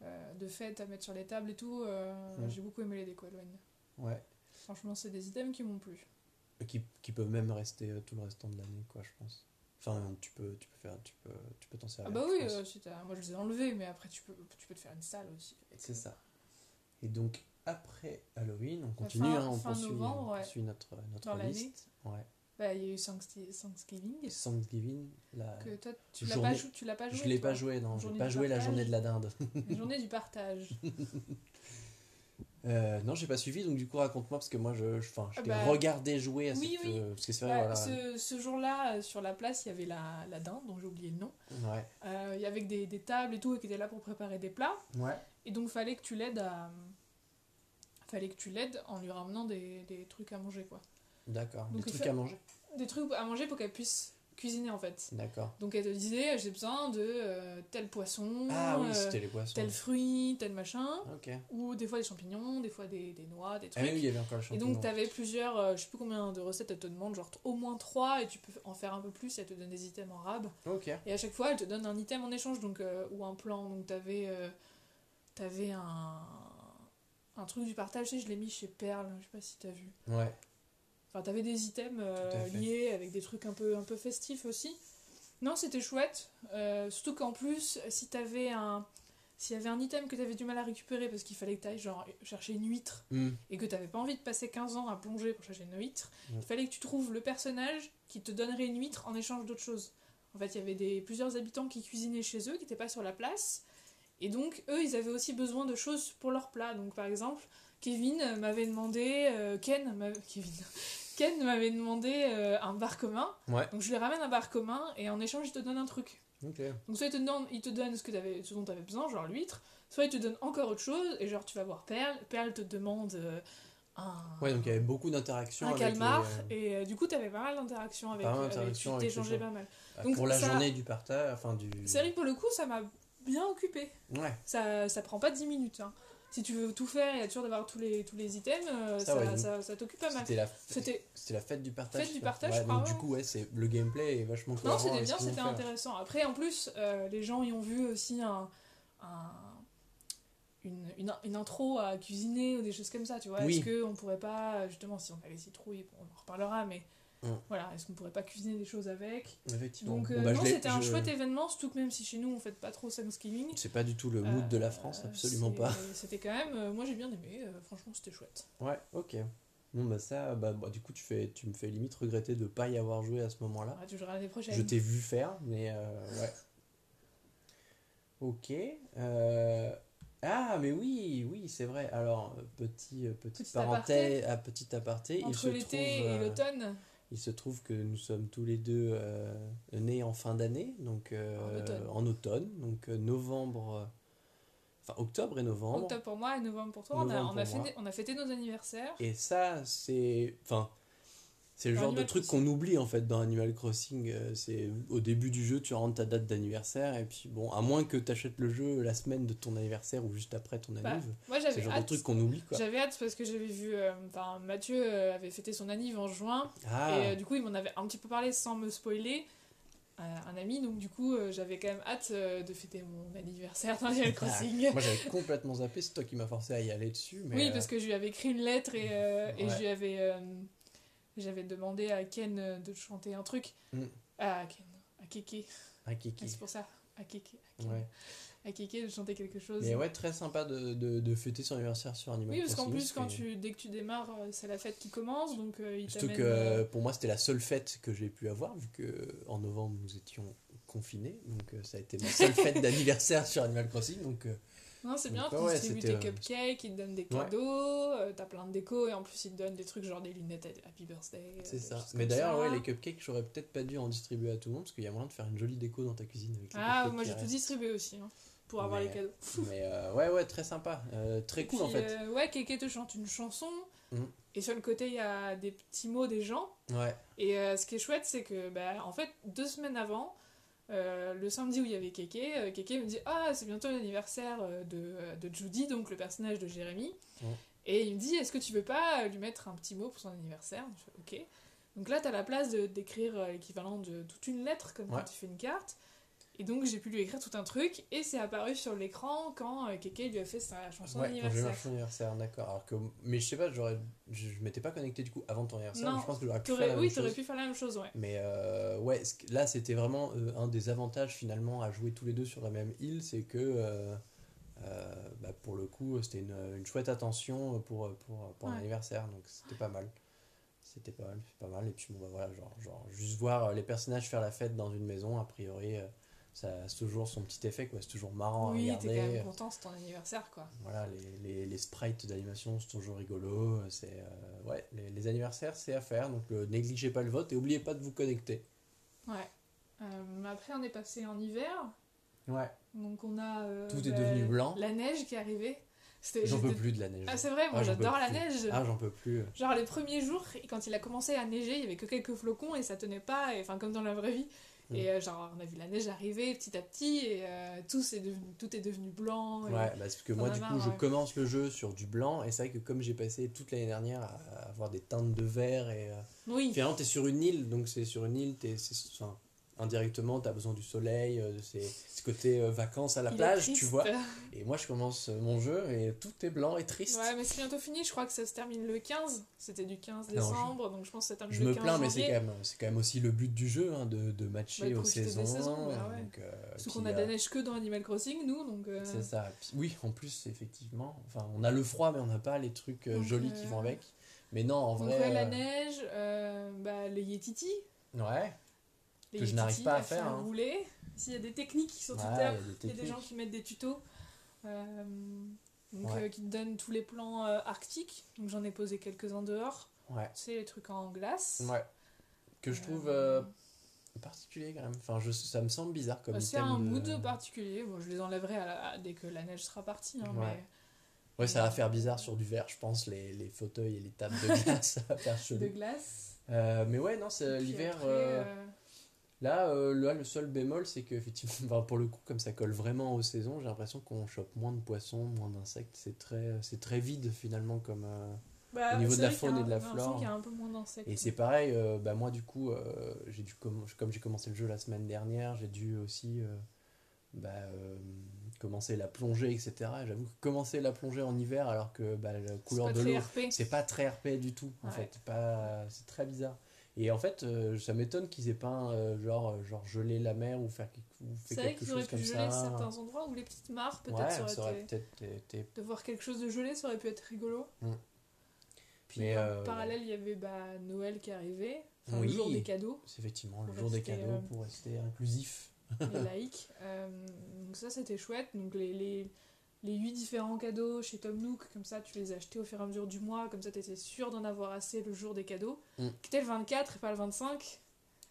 euh, de fête à mettre sur les tables et tout. J'ai beaucoup aimé les décos Halloween. ouais. Franchement, c'est des items qui m'ont plu. Qui, qui peuvent même rester tout le restant de l'année, quoi, je pense. Enfin, tu peux, tu peux faire, tu peux, tu peux t'en Ah servir. bah je oui, euh, si moi je les ai enlevés, mais après tu peux, tu peux te faire une salle aussi. C'est ça. Et donc, après Halloween, on continue, fin- hein, on fin poursuit, novembre, on poursuit notre, notre liste. Ouais. Bah, il y a eu Thanksgi- Thanksgiving, Thanksgiving, la... que toi tu l'as journée- pas, tu l'as pas joué. je l'ai pas joué, non, l'ai pas joué la journée de la dinde. La journée du partage. Euh, non, j'ai pas suivi, donc du coup, raconte-moi, parce que moi, je, je, je Ah bah, regardé jouer à oui, cette... oui. euh, parce que c'est vrai, Bah, voilà. ce ce jour-là, euh, sur la place, il y avait la, la dinde, dont j'ai oublié le nom. Ouais. Euh, Il y avait des, des tables et tout, et qui étaient là pour préparer des plats. Ouais. Et donc, fallait que tu l'aides à. Fallait que tu l'aides en lui ramenant des, des trucs à manger, quoi. D'accord. Des trucs fait- à manger. Des trucs à manger pour qu'elle puisse cuisiner, en fait. D'accord. Donc, elle te disait j'ai besoin de euh, tel poisson, Ah oui, euh, c'était les poissons. tel fruit, tel machin. Ok. Ou des fois des champignons, des fois des, des noix, des Ah trucs. oui, oui, il y avait encore le Et donc, tu avais plusieurs, euh, je sais plus combien de recettes elle te demande, genre au moins 3, et tu peux en faire un peu plus, et elle te donne des items en rab. Ok. Et à chaque fois, elle te donne un item en échange, donc, euh, ou un plan. Donc, tu avais, un, un truc du partage, je l'ai mis chez Perle, je sais pas si tu as vu. Ouais. Enfin, t'avais des items euh, liés avec des trucs un peu, un peu festifs aussi. Non, c'était chouette. Euh, surtout qu'en plus, si t'avais un. S'il y avait un item que t'avais du mal à récupérer parce qu'il fallait que t'ailles genre chercher une huître Hmm. et que t'avais pas envie de passer 15 ans à plonger pour chercher une huître, Mm. il fallait que tu trouves le personnage qui te donnerait une huître en échange d'autres choses. En fait, il y avait des, plusieurs habitants qui cuisinaient chez eux, qui n'étaient pas sur la place. Et donc, eux, ils avaient aussi besoin de choses pour leur plat. Donc, par exemple, Kevin m'avait demandé... euh, Ken. Kevin... Ken m'avait demandé euh, un bar commun. Ouais. Donc, je lui ramène un bar commun et en échange, il te donne un truc. Donc, soit il te donne, il te donne ce, que t'avais- ce dont tu avais besoin, genre l'huître. Soit il te donne encore autre chose. Et genre, tu vas voir Perle. Perle te demande euh, un... Ouais, donc il y avait beaucoup d'interactions un avec calmar. les, euh, Et du coup, tu avais pas mal d'interactions avec, Pas avec- tu t'échangeais pas mal. euh, donc pour la ça- journée du partage, enfin du... C'est vrai que pour le coup, ça m'a bien occupé. Ouais. Ça, ça prend pas 10 minutes. hein. Si tu veux tout faire et être sûr d'avoir tous les, tous les items, euh, Ça, ça, ouais, donc, ça, ça t'occupe pas mal. C'était la... C'était C'était la fête du partage. Fête du partage, Ouais, je crois, donc du coup, ouais, c'est le gameplay est vachement Non, cohérent c'était avec ce bien, c'était intéressant. Après, en plus, euh, les gens y ont vu aussi un, un- une, une, une intro à cuisiner ou des choses comme ça, tu vois. Oui. Est-ce qu'on pourrait pas, justement, si on a les citrouilles, bon, on en reparlera, mais Mm. voilà, est-ce qu'on pourrait pas cuisiner des choses avec? Effectivement. Donc, Bon, euh, bah, non, c'était un je- chouette événement, surtout que même si chez nous on fait pas trop Thanksgiving. C'est pas du tout le mood de la France, euh, absolument pas. C'était quand même, euh, moi j'ai bien aimé, franchement c'était chouette. Ouais, ok. Bon, bah ça, bah, bah, du coup, tu, fais, tu me fais limite regretter de pas y avoir joué à ce moment-là. Ah, tu joueras l'année prochaine. Je t'ai vu faire, mais euh, ouais. Ok. euh, Ah, mais oui, oui, c'est vrai. Alors, petit, euh, petite Petit parenthèse, à petit aparté, Entre l'été trouve, et l'automne, il se trouve que nous sommes tous les deux euh, nés en fin d'année, donc euh, En automne. en automne, donc euh, novembre Enfin, octobre et novembre. Octobre pour moi et novembre pour toi. on, a, on, fêté, on a fêté nos anniversaires. Et ça, c'est. Enfin. C'est le genre de truc qu'on oublie en fait dans Animal Crossing. Euh, C'est au début du jeu, tu rentres ta date d'anniversaire et puis bon, à moins que tu achètes le jeu la semaine de ton anniversaire ou juste après ton Bah, anniv, c'est le genre de truc qu'on oublie quoi. J'avais hâte parce que j'avais vu. euh, Enfin, Mathieu euh, avait fêté son anniv en juin. Ah, Et euh, du coup, il m'en avait un petit peu parlé sans me spoiler. Euh, un ami, donc du coup, j'avais quand même hâte de fêter mon anniversaire dans Animal Crossing. moi j'avais complètement zappé, c'est toi qui m'as forcé à y aller dessus. Mais, oui, parce que je lui avais écrit une lettre et, et je lui avais. J'avais demandé à Ken euh, de chanter un truc. Mm. À Ken, à Keke. kiki. Ah, C'est pour ça. À Keke. À, Ken. Ouais. à Keke de chanter quelque chose. Mais ouais, très sympa de, de, de fêter son anniversaire sur Animal oui, parce qu'en Crossing, plus, quand tu, dès que tu démarres, euh, c'est la fête qui commence. Donc, euh, il Surtout que euh, pour moi c'était la seule fête que j'ai pu avoir vu que en novembre nous étions confinés donc euh, ça a été ma seule fête d'anniversaire sur Animal Crossing donc Non, c'est bien, tu ouais, distribues tes euh, cupcakes, ils te donnent des Ouais. cadeaux, euh, t'as plein de déco et en plus ils te donnent des trucs genre des lunettes Happy Birthday. euh, c'est ça mais d'ailleurs ouais les cupcakes j'aurais peut-être pas dû en distribuer à tout le monde parce qu'il y a moyen de faire une jolie déco dans ta cuisine avec les Ah, moi j'ai tout distribué aussi hein, pour avoir Mais- les cadeaux. mais euh, ouais ouais très sympa Euh, très Et cool puis, en fait ouais, Keke te chante une chanson Mhm. et sur le côté il y a des petits mots des gens. ouais Et ce qui est chouette, c'est que, bah, en fait, deux semaines avant, euh, le samedi où il y avait Keke, euh, Keke me dit Ah, c'est bientôt l'anniversaire euh, de, de Judy, donc le personnage de Jérémy. Et il me dit Est-ce que tu veux pas lui mettre un petit mot pour son anniversaire? Je fais Ok. Donc là, t'as la place d'écrire euh, l'équivalent de toute une lettre, comme Ouais. quand tu fais une carte. Et donc, j'ai pu lui écrire tout un truc, et c'est apparu sur l'écran quand euh, Keke lui a fait sa chanson ouais quand j'ai eu d'anniversaire. d'accord alors que mais je sais pas j'aurais je, je m'étais pas connecté du coup avant ton anniversaire Non, je pense que j'aurais pu faire la même oui, chose. t'aurais pu faire la même chose, ouais. Mais euh, ouais, là c'était vraiment euh, un des avantages finalement à jouer tous les deux sur la même île, c'est que euh, bah, pour le coup c'était une, une chouette attention pour, pour, pour un Ouais. anniversaire, donc c'était pas mal. C'était pas mal, pas mal. Et puis bon bah voilà, genre, genre juste voir les personnages faire la fête dans une maison, a priori euh, ça a toujours son petit effet quoi, c'est toujours marrant Oui, à t'es quand regarder. même content, c'est ton anniversaire, quoi. Voilà, les, les, les sprites d'animation sont toujours rigolos. C'est, euh, ouais, les, les anniversaires, c'est à faire. Donc, euh, négligez pas le vote et oubliez pas de vous connecter. Ouais. Euh, après, on est passé en hiver. Ouais. Donc, on a. euh, Tout est devenu blanc. La neige qui est arrivée. C'était- J'en peux plus de la neige. Ah, c'est vrai, moi Ah, j'adore la plus. neige. Ah, j'en peux plus. Genre, les premiers jours, quand il a commencé à neiger, il y avait que quelques flocons et ça tenait pas, et- enfin, comme dans la vraie vie. Mm. Et euh, genre, on a vu la neige arriver petit à petit, et euh, tout, est devenu, tout est devenu blanc. et- Ouais, bah, parce que moi, du marre, coup, je commence le jeu sur du blanc. Et c'est vrai que comme j'ai passé toute l'année dernière à avoir des teintes de vert, et euh, Oui, finalement, t'es sur une île. Donc, c'est sur une île, t'es, enfin, indirectement, t'as besoin du soleil, euh, c'est ce côté euh, vacances à la il plage, tu vois. Et moi, je commence euh, mon jeu et tout est blanc et triste. Ouais, mais c'est bientôt fini, je crois que ça se termine le 15. C'était du 15 je- décembre, donc je pense que ça termine Je le me 15 plains, mais c'est janvier. quand, même, c'est quand même aussi le but du jeu, hein, de, de matcher de aux saisons. saisons, bah ouais. donc, euh, Surtout puis, qu'on a de la neige que dans Animal Crossing, nous, donc... euh, C'est ça. Oui, en plus, effectivement. Enfin, on a le froid, mais on n'a pas les trucs Donc, jolis qui vont avec. Mais non, en Donc vrai. la neige, bah, les Yetiti. Ouais, Que je n'arrive pas à faire, hein. rouler. S'il y a des techniques sur ouais, Twitter, il y a des il y a des techniques. gens qui mettent des tutos. euh, donc, Ouais. euh, qui te donnent tous les plans euh, arctiques. Donc j'en ai posé quelques-uns dehors. Ouais, Tu sais, les trucs en glace. ouais. Que je trouve particulier quand même. Enfin, je, ça me semble bizarre comme bah, c'est un de- mood particulier. Bon, je les enlèverai à la- dès que la neige sera partie. hein, mais Ouais, ça va faire bizarre sur du verre, je pense, les, les fauteuils et les tables de glace. ça va faire de glace. Euh, mais ouais, non, c'est l'hiver. euh, Là, euh, là, le seul bémol, c'est que effectivement, pour le coup, comme ça colle vraiment aux saisons, j'ai l'impression qu'on chope moins de poissons, moins d'insectes. C'est très, c'est très vide finalement comme. euh, bah, au niveau de la faune et de la flore. qu'il y a un peu moins d'insectes. Et c'est pareil, euh, bah moi du coup, euh, j'ai dû comm- comme j'ai commencé le jeu la semaine dernière, j'ai dû aussi bah, commencer la plongée, etc. Et J'avoue que commencer la plongée en hiver alors que bah, la couleur de l'eau, c'est pas très RP du tout. En Ouais. fait, c'est très bizarre. Et en fait, euh, ça m'étonne qu'ils aient pas euh, genre, euh, genre gelé la mer ou faire quelque, ou fait C'est vrai quelque qu'ils auraient chose pu comme geler ça. certains endroits où les petites mares, peut-être, ouais, ça aurait ça aurait été... peut-être été. De voir quelque chose de gelé, ça aurait pu être rigolo. Mm. Puis Mais, en parallèle, il y avait bah, Noël qui arrivait, enfin, Oui. le jour des cadeaux, C'est effectivement le jour des cadeaux pour rester inclusif. les laïcs. Donc ça, c'était chouette. Donc les, les, les 8 différents cadeaux chez Tom Nook, comme ça, tu les achetais au fur et à mesure du mois, comme ça, tu étais sûr d'en avoir assez le jour des cadeaux, Mm. qui était le 24 et pas le 25.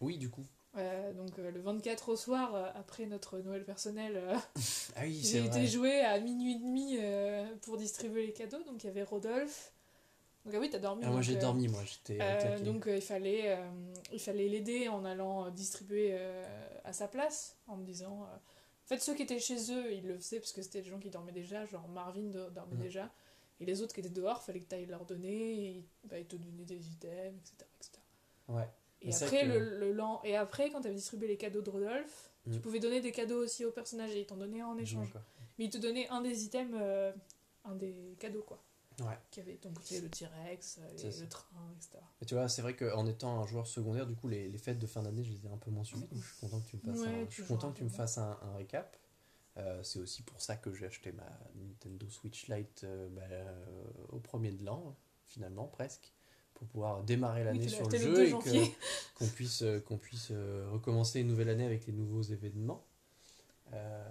Oui, du coup. Euh, donc euh, le 24 au soir, euh, après notre Noël personnel, euh, Ah oui, j'ai été jouer à minuit et demi pour distribuer les cadeaux. Donc il y avait Rodolphe. Donc ah oui, t'as dormi. Ah, moi j'ai dormi, moi j'étais donc il fallait il fallait l'aider en allant distribuer à sa place en me disant fait ceux qui étaient chez eux ils le faisaient parce que c'était des gens qui dormaient déjà genre Marvin do- dormait Mhm. déjà et les autres qui étaient dehors fallait que tu ailles leur donner et bah, ils te donnaient des items etc, etc. Ouais. et après que- le, le lan- et après quand tu avais distribué les cadeaux de Rodolphe tu Mhm. pouvais donner des cadeaux aussi aux personnages et ils t'en donnaient en échange mais ils te donnaient un des items euh, un des cadeaux quoi Ouais. qui avait donc le T-Rex euh, le train etc Et tu vois, c'est vrai qu'en étant un joueur secondaire, du coup, les, les fêtes de fin d'année, je les ai un peu moins je suis content que tu me fasses, Ouais, un, tu je suis content que tu me fasses un, un récap. Euh, c'est aussi pour ça que j'ai acheté ma Nintendo Switch Lite euh, bah, euh, au premier de l'an, finalement, presque, pour pouvoir démarrer l'année Oui, sur le jeu 2 et qu'on puisse, qu'on puisse recommencer une nouvelle année avec les nouveaux événements. Euh,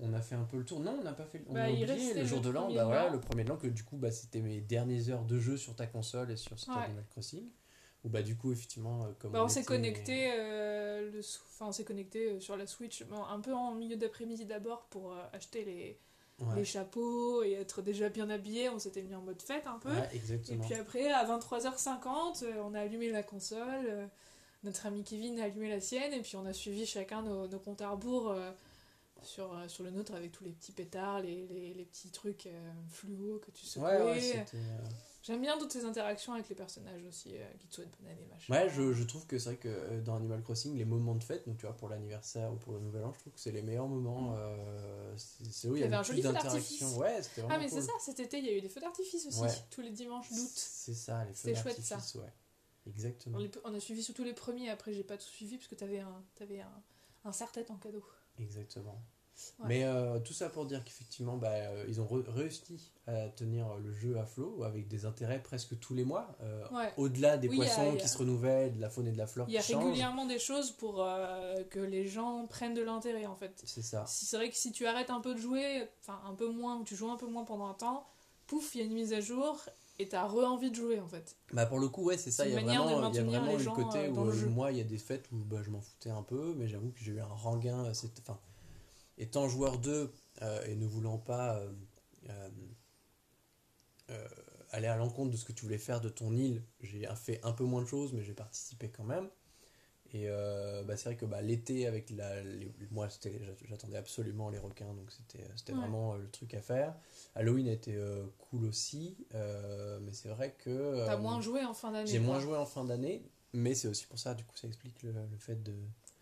on a fait un peu le tour. Non, on n'a pas fait. On Bah, a oublié le le jour de l'an. Bah voilà, le premier de l'an que du coup, bah, c'était mes dernières heures de jeu sur ta console et sur cet Ouais. Animal Crossing. Où bah du coup, effectivement, comme Bah, on s'est connecté, euh, le sou- enfin, on s'est connecté sur la Switch bon, un peu en milieu d'après-midi d'abord pour euh, acheter les, Ouais. les chapeaux et être déjà bien habillé. On s'était mis en mode fête un peu. Ouais, et puis après, à 23h50, euh, on a allumé la console. Notre ami Kevin a allumé la sienne et puis on a suivi chacun nos, nos comptes à rebours euh, sur, euh, sur le nôtre avec tous les petits pétards, les, les, les petits trucs euh, fluo que tu secouais. ouais, ouais, euh, J'aime bien toutes ces interactions avec les personnages aussi qui te souhaitent bonne année, machin. Ouais, je, je trouve que c'est vrai que dans Animal Crossing, les moments de fête, donc tu vois, pour l'anniversaire ou pour le nouvel an, je trouve que c'est les meilleurs moments. euh, c'est c'est où il y avait a un joli plus feu d'artifice. Ouais, Ah mais c'est ça, cet été il y a eu des feux d'artifice aussi, Ouais. tous les dimanches d'août. C'est ça, les feux C'était chouette, ça. d'artifice, ouais. Exactement. On, les- on a suivi surtout les premiers, après j'ai pas tout suivi parce que t'avais un, t'avais un, un serre-tête en cadeau. Exactement. Ouais. Mais euh, tout ça pour dire qu'effectivement, bah, euh, ils ont réussi à tenir le jeu à flot avec des intérêts presque tous les mois. euh, Ouais. Au-delà des Oui, il y a- poissons il y a- qui se renouvellent, de la faune et de la flore Il y a qui changent. régulièrement des choses pour que les gens prennent de l'intérêt en fait. C'est ça. Si- C'est vrai que si tu arrêtes un peu de jouer, enfin un peu moins, ou tu joues un peu moins pendant un temps, pouf, il y a une mise à jour et t'as re-envie de jouer en fait. Bah pour le coup, ouais, c'est ça. Il y a vraiment, il y a vraiment eu côté euh, où le euh, moi, il y a des fêtes où bah, je m'en foutais un peu, mais j'avoue que j'ai eu un c'est- Enfin, étant joueur 2 euh, et ne voulant pas euh, euh, euh, aller à l'encontre de ce que tu voulais faire de ton île, j'ai fait un peu moins de choses, mais j'ai participé quand même. Et euh, bah, c'est vrai que bah, l'été, avec la, les- moi, j'attendais absolument les requins, donc c'était c'était Ouais. vraiment euh, le truc à faire. Halloween était euh, cool aussi, euh, mais c'est vrai que. T'as euh, moins joué en fin d'année. j'ai moins joué en fin d'année, mais c'est aussi pour ça, du coup, ça explique le, le fait de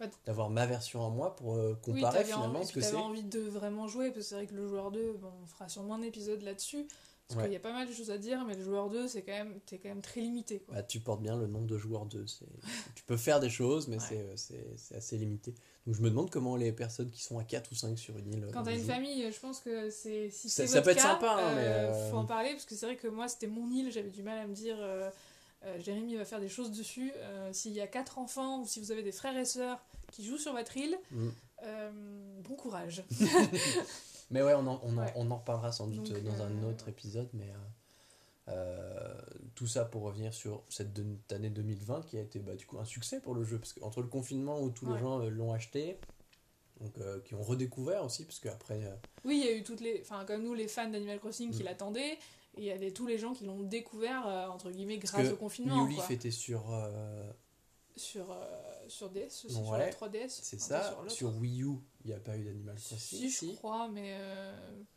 Ouais. d'avoir ma version à moi pour euh, Oui, comparer t'avais finalement envie, ce que t'avais c'est. envie de vraiment jouer, parce que c'est vrai que le joueur 2, bon, on fera sûrement un épisode là-dessus, parce Ouais. qu'il y a pas mal de choses à dire, mais le joueur 2, c'est quand même, t'es quand même très limité. Quoi. Bah, tu portes bien le nom de joueur 2. c'est- tu peux faire des choses, mais Ouais. c'est- euh, c'est assez limité. Donc je me demande comment les personnes qui sont à 4 ou 5 sur une île. Quand euh, t'as une famille, je pense que c'est si Ça- ça peut être cas, sympa, hein, mais, euh, euh, faut en parler parce que c'est vrai que moi c'était mon île, j'avais du mal à me dire euh, euh, Jérémy va faire des choses dessus. S'il y a quatre enfants ou si vous avez des frères et sœurs qui jouent sur votre île, Mm. bon courage. Mais ouais, on en, on, en, Ouais. on en reparlera sans doute Donc, dans un euh, autre épisode. Mais euh, euh, tout ça pour revenir sur cette de- année 2020 qui a été bah, du coup un succès pour le jeu. Parce qu'entre le confinement où tous les gens euh, l'ont acheté, donc, euh, qui ont redécouvert aussi, parce qu'après. euh, Oui, il y a eu toutes les, enfin comme nous les fans d'Animal Crossing qui Mm. l'attendaient, et il y avait tous les gens qui l'ont découvert euh, entre guillemets Parce grâce que au confinement. New. Leaf était sur. Sur sur DS, aussi, sur Ouais, la 3DS. c'est enfin, ça. l'autre. Sur Wii U, il n'y a pas eu d'Animal Crossing. Si, je crois, mais euh,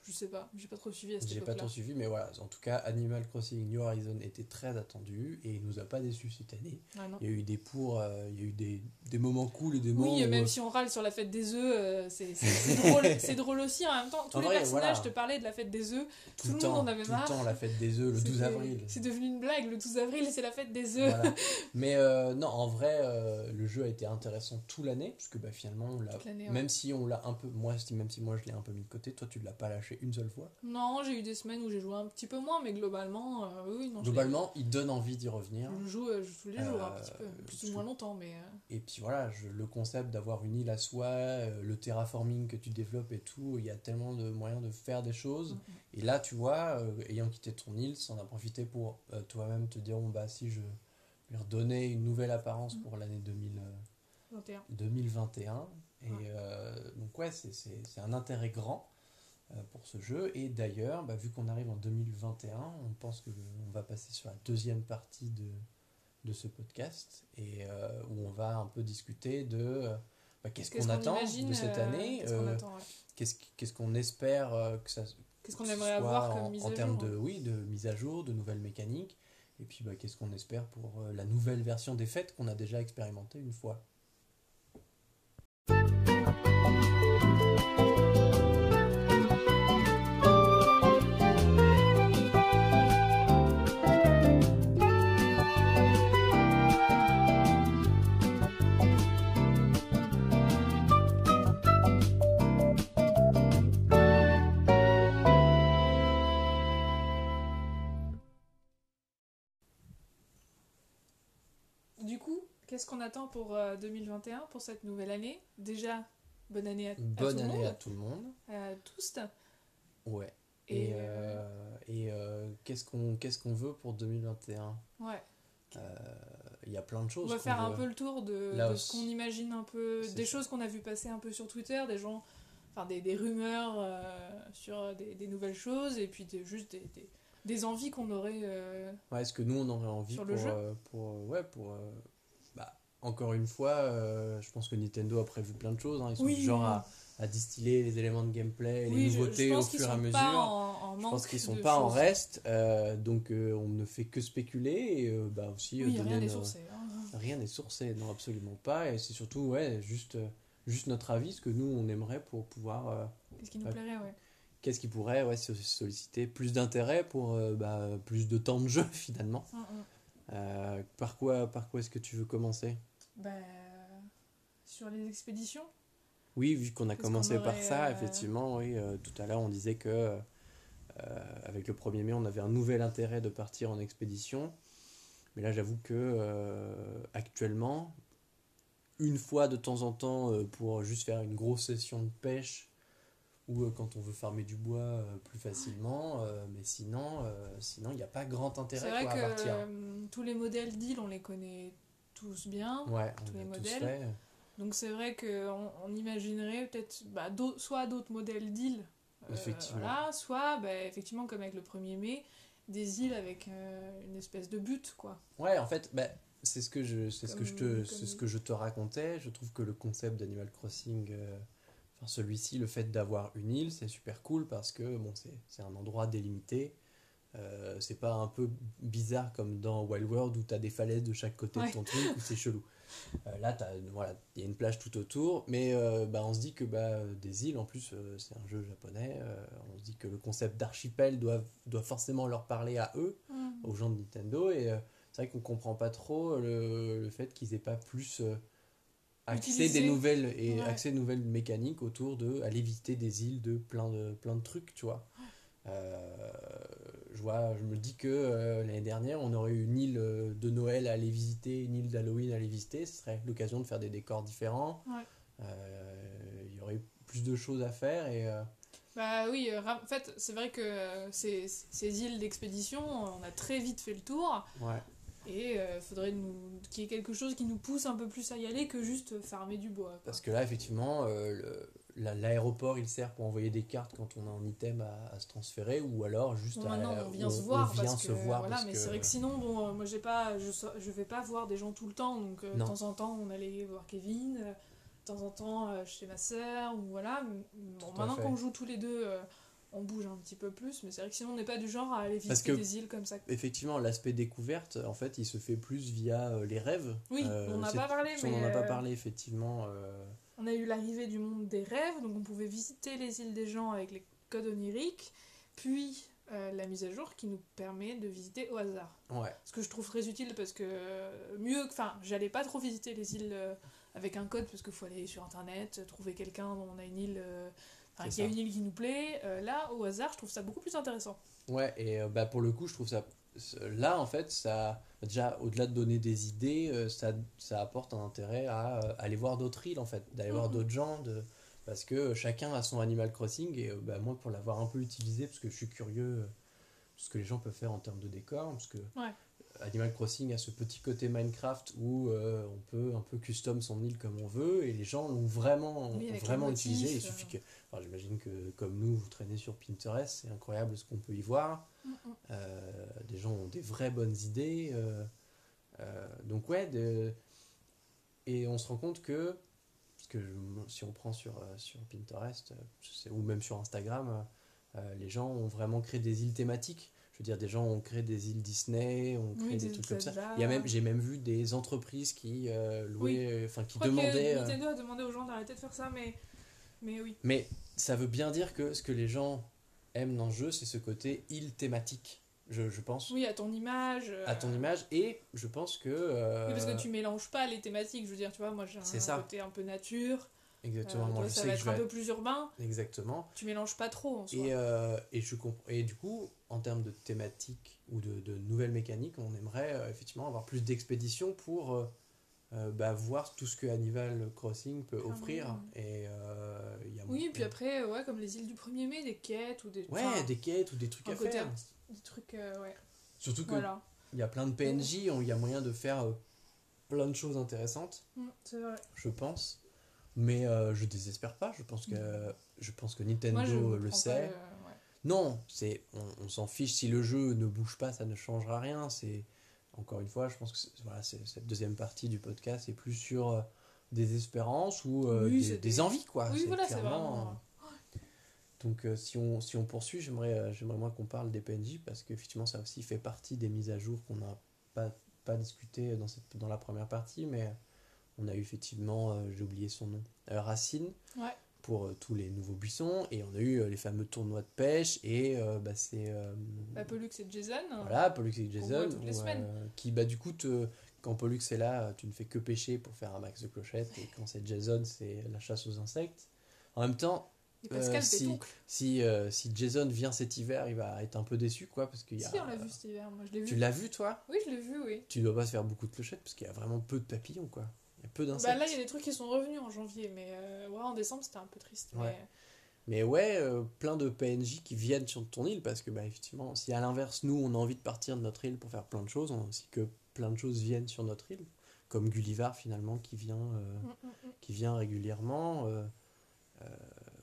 je sais pas, j'ai pas trop suivi à cette J'ai pas trop suivi, mais voilà. En tout cas, Animal Crossing New Horizon était très attendu et il nous a pas déçus cette année. Non. Il y a eu des pour, euh, il y a eu des, des moments cool et des moments. Oui, où, même euh, si on râle sur la fête des œufs, euh, c'est drôle, c'est drôle aussi en même temps. Tous En les vrai, personnages voilà. te parlaient de la fête des œufs. tout tout le temps, monde en avait tout marre. le temps la fête des œufs, le 12 C'était- avril. C'est devenu une blague, le 12 avril, c'est la fête des œufs. Voilà. Mais euh, non, en vrai, euh, le jeu a été intéressant tout l'année, parce que bah, finalement, on l'a, Toute l'année, ouais. même si on l'a un peu, moi, même si moi je l'ai un peu mis de côté, toi tu l'as pas lâché une seule fois. Non, j'ai eu des semaines où j'ai joué un petit peu moins, mais globalement, euh, oui, non. Globalement, il donne envie d'y revenir. Je joue, euh, je joue tous les jours, un Euh, petit peu. Plus ou moins longtemps, mais. Et puis voilà, je- le concept d'avoir une île à soi, le terraforming que tu développes et tout, il y a tellement de moyens de faire des choses. Mhm. Et là, tu vois, ayant quitté ton île, en as profité pour toi-même te dire, bon, bah si je lui redonnais une nouvelle apparence Mhm. pour l'année 2000, euh, 21. 2021. Et euh, donc ouais, c'est- un intérêt grand euh, pour ce jeu. Et d'ailleurs, bah, vu qu'on arrive en 2021, on pense que on va passer sur la deuxième partie de, de ce podcast et euh, où on va un peu discuter de bah, qu'est-ce qu'on attend imagine, de cette année, Qu'est-ce qu'on attend, ouais. qu'on espère que ça Qu'est-ce qu'on aimerait avoir en, termes de hein. oui de mise à jour, de nouvelles mécaniques. Et puis bah, qu'est-ce qu'on espère pour la nouvelle version des fêtes qu'on a déjà expérimenté une fois. Du coup, qu'est-ce qu'on attend pour euh, 2021, pour cette nouvelle année? Déjà, bonne année à, à Bonne tout le année monde, à tout le monde. à tous. Ouais. Et, Et, euh, et euh, qu'est-ce qu'on qu'est-ce qu'on veut pour 2021 Ouais. Il y a plein de On choses. va qu'on faire un peu le tour de, ce qu'on imagine un peu, des ça. choses qu'on a vu passer un peu sur Twitter, des gens, enfin des, des rumeurs euh, sur des, des nouvelles choses, et puis des- juste des, des, envies qu'on aurait. euh, Ouais, est-ce que nous on aurait envie Sur pour, le jeu euh, pour euh, ouais pour euh, encore une fois euh, je pense que Nintendo a prévu plein de choses hein. ils sont Oui, du genre à, à distiller les éléments de gameplay oui, les je- je nouveautés au fur et à sont mesure pas en, en je pense qu'ils sont de pas en reste euh, donc euh, on ne fait que spéculer et bah aussi Oui, rien n'est sourcé. hein. rien n'est sourcé non absolument pas et c'est surtout ouais juste juste notre avis ce que nous on aimerait pour pouvoir Qu'est-ce qui nous Ouais. plairait, ouais. qu'est-ce qui pourrait ouais, so- solliciter plus d'intérêt pour euh, bah, plus de temps de jeu finalement Hum, hum. Euh, par quoi par quoi est-ce que tu veux commencer? Bah, sur les expéditions? Oui, vu qu'on a commencé par ça, euh, effectivement, oui, euh, tout à l'heure on disait que euh, avec le 1er mai on avait un nouvel intérêt de partir en expédition. Mais là j'avoue que actuellement, une fois de temps en temps pour juste faire une grosse session de pêche ou euh, quand on veut farmer du bois euh, plus facilement, euh, mais sinon sinon il n'y a pas grand intérêt quoi, que à partir. tous les modèles d'îles, on les connaît tous bien. Ouais, tous on les tous modèles. fait. Donc c'est vrai qu'on on imaginerait peut-être bah, soit d'autres modèles d'îles, euh, voilà, soit bah, effectivement comme avec le 1er mai, des îles avec euh, une espèce de but, quoi. Ouais, en fait, bah, c'est ce que je, c'est ce que je te, Comme- ce que je te racontais. Je trouve que le concept d'Animal Crossing, euh, enfin celui-ci, le fait d'avoir une île, c'est super cool parce que bon, c'est, c'est un endroit délimité. Euh, c'est pas un peu bizarre comme dans Wild World où t'as des falaises de chaque côté Ouais. de ton truc où c'est chelou. Euh, là, t'as, voilà, il y a une plage tout autour, mais euh, bah, on se dit que bah, des îles, en plus, euh, c'est un jeu japonais. euh, on se dit que le concept d'archipel doit, doit forcément leur parler à eux aux gens de Nintendo et c'est vrai qu'on comprend pas trop le, le fait qu'ils aient pas plus accès Utilisé. des nouvelles et Ouais. accès de nouvelles mécaniques autour de aller visiter des îles de plein de plein de trucs tu vois Euh, je vois je me dis que euh, l'année dernière on aurait eu une île euh, de Noël à aller visiter une île d'Halloween à aller visiter ce serait l'occasion de faire des décors différents Ouais. Euh, il y aurait plus de choses à faire et Bah oui, en fait, c'est vrai que ces, ces îles d'expédition, on a très vite fait le tour. ouais Et il faudrait nous... qu'il y ait quelque chose qui nous pousse un peu plus à y aller que juste farmer du bois. quoi. Parce que là, effectivement, euh, la- l'aéroport, il sert pour envoyer des cartes quand on a un item à, à se transférer, ou alors juste Bon, à, on vient on- se on voir vient parce se que voir voilà, parce mais que- c'est vrai que sinon, bon, euh, moi j'ai pas, je, je vais pas voir des gens tout le temps, donc euh, de temps en temps on allait voir Kevin, euh, de temps en temps euh, chez ma sœur ou voilà. Bon, maintenant qu'on joue tous les deux, euh, on bouge un petit peu plus, mais c'est vrai que sinon on n'est pas du genre à aller Parce visiter que- des îles comme ça. Effectivement, l'aspect découverte, en fait, il se fait plus via euh, les rêves. Oui, Euh, on n'a pas parlé, On mais n'en a pas euh, parlé, effectivement. euh, On a eu l'arrivée du monde des rêves, donc on pouvait visiter les îles des gens avec les codes oniriques, puis euh, la mise à jour qui nous permet de visiter au hasard. ouais, Ce que je trouve très utile parce que euh, mieux que. Enfin, j'allais pas trop visiter les îles euh, avec un code parce qu'il faut aller sur internet, trouver quelqu'un dont on a une île. Enfin, C'est qui a une île qui nous plaît. Euh, là, au hasard, je trouve ça beaucoup plus intéressant. ouais, et euh, bah, pour le coup, je trouve ça. Là, en fait, ça. Déjà, au-delà de donner des idées, euh, ça, ça apporte un intérêt à aller voir d'autres îles, en fait, d'aller voir Mhm. d'autres gens, de... parce que chacun a son Animal Crossing, et bah, moi, pour l'avoir un peu utilisé, parce que je suis curieux, euh, ce que les gens peuvent faire en termes de décor, parce que Ouais. Animal Crossing a ce petit côté Minecraft où euh, on peut un peu custom son île comme on veut et les gens l'ont vraiment, Oui, vraiment motifs, utilisé. Il suffit que, enfin, j'imagine que comme nous, vous traînez sur Pinterest, c'est incroyable ce qu'on peut y voir. Mm, mm. Euh, des gens ont des vraies bonnes idées. euh, euh, donc ouais, de- et on se rend compte que, parce que si on prend sur, sur Pinterest, ou même sur Instagram, les gens ont vraiment créé des îles thématiques. Je veux dire, des gens ont créé des îles Disney, ont créé Oui, des des trucs comme ça. Zelda. Il y a même, j'ai même vu des entreprises qui louaient, enfin qui Je crois demandaient. que Nintendo a demandé aux gens d'arrêter de faire ça, mais, mais oui. mais ça veut bien dire que ce que les gens aiment dans le jeu, c'est ce côté île thématique, je, je pense, Oui, à ton image. euh, à ton image. Et je pense que. euh, Oui, parce que tu mélanges pas les thématiques. Je veux dire, tu vois, moi j'ai C'est un ça. côté un peu nature. Exactement, euh, moi toi, je ça va être un peu plus urbain. Exactement. Tu mélanges pas trop en soi. Et, euh, et, je comp- et du coup, en termes de thématique ou de, de nouvelles mécaniques, on aimerait euh, effectivement avoir plus d'expéditions pour euh, euh, bah, voir tout ce que Animal Crossing peut Clairement. offrir. Et euh, y a Oui, puis après, ouais, comme les îles du 1er mai, des quêtes ou des. Ouais, enfin, des quêtes ou des trucs à côté faire. des trucs, euh, ouais. Surtout que Voilà. il y a plein de PNJ, il y a moyen de faire euh, plein de choses intéressantes, Mm, c'est vrai. je pense. Mais euh, je désespère pas, je pense que, je pense que Nintendo Moi, le sait. pas, euh, ouais. Non, on, on s'en fiche si le jeu ne bouge pas, ça ne changera rien. C'est encore une fois, je pense que voilà, cette deuxième partie du podcast est plus sur euh, des espérances ou euh, Oui, des, envies quoi. Oui, voilà, c'est clairement- vraiment. Donc euh, si on si on poursuit, j'aimerais euh, j'aimerais moi qu'on parle des PNJ parce qu'effectivement ça aussi fait partie des mises à jour qu'on n'a pas pas discuté dans cette dans la première partie, mais on a eu effectivement euh, j'ai oublié son nom euh, Racine Ouais. Pour euh, tous les nouveaux buissons et on a eu euh, les fameux tournois de pêche et euh, bah, c'est Bah, Pollux et Jason. voilà Pollux et Jason toutes les où, semaines. qui bah du coup te- quand Pollux est là tu ne fais que pêcher pour faire un max de clochettes et quand c'est Jason c'est la chasse aux insectes en même temps Pascal euh, si- si, euh, si Jason vient cet hiver il va être un peu déçu quoi parce qu'il y a Si, on l'a vu cet hiver. Moi, je l'ai tu vu. l'as vu toi? Oui, je l'ai vu, oui. tu dois pas se faire beaucoup de clochettes parce qu'il y a vraiment peu de papillons quoi il y a peu Bah, d'insectes là, il y a des trucs qui sont revenus en janvier, mais euh, ouais, en décembre, c'était un peu triste. Ouais. Mais... Mais ouais, euh, plein de PNJ qui viennent sur ton île parce que, bah, effectivement, si à l'inverse, nous, on a envie de partir de notre île pour faire plein de choses, on a aussi que plein de choses viennent sur notre île, comme Gullivar finalement qui vient, euh, Mm, mm, mm. qui vient régulièrement. euh,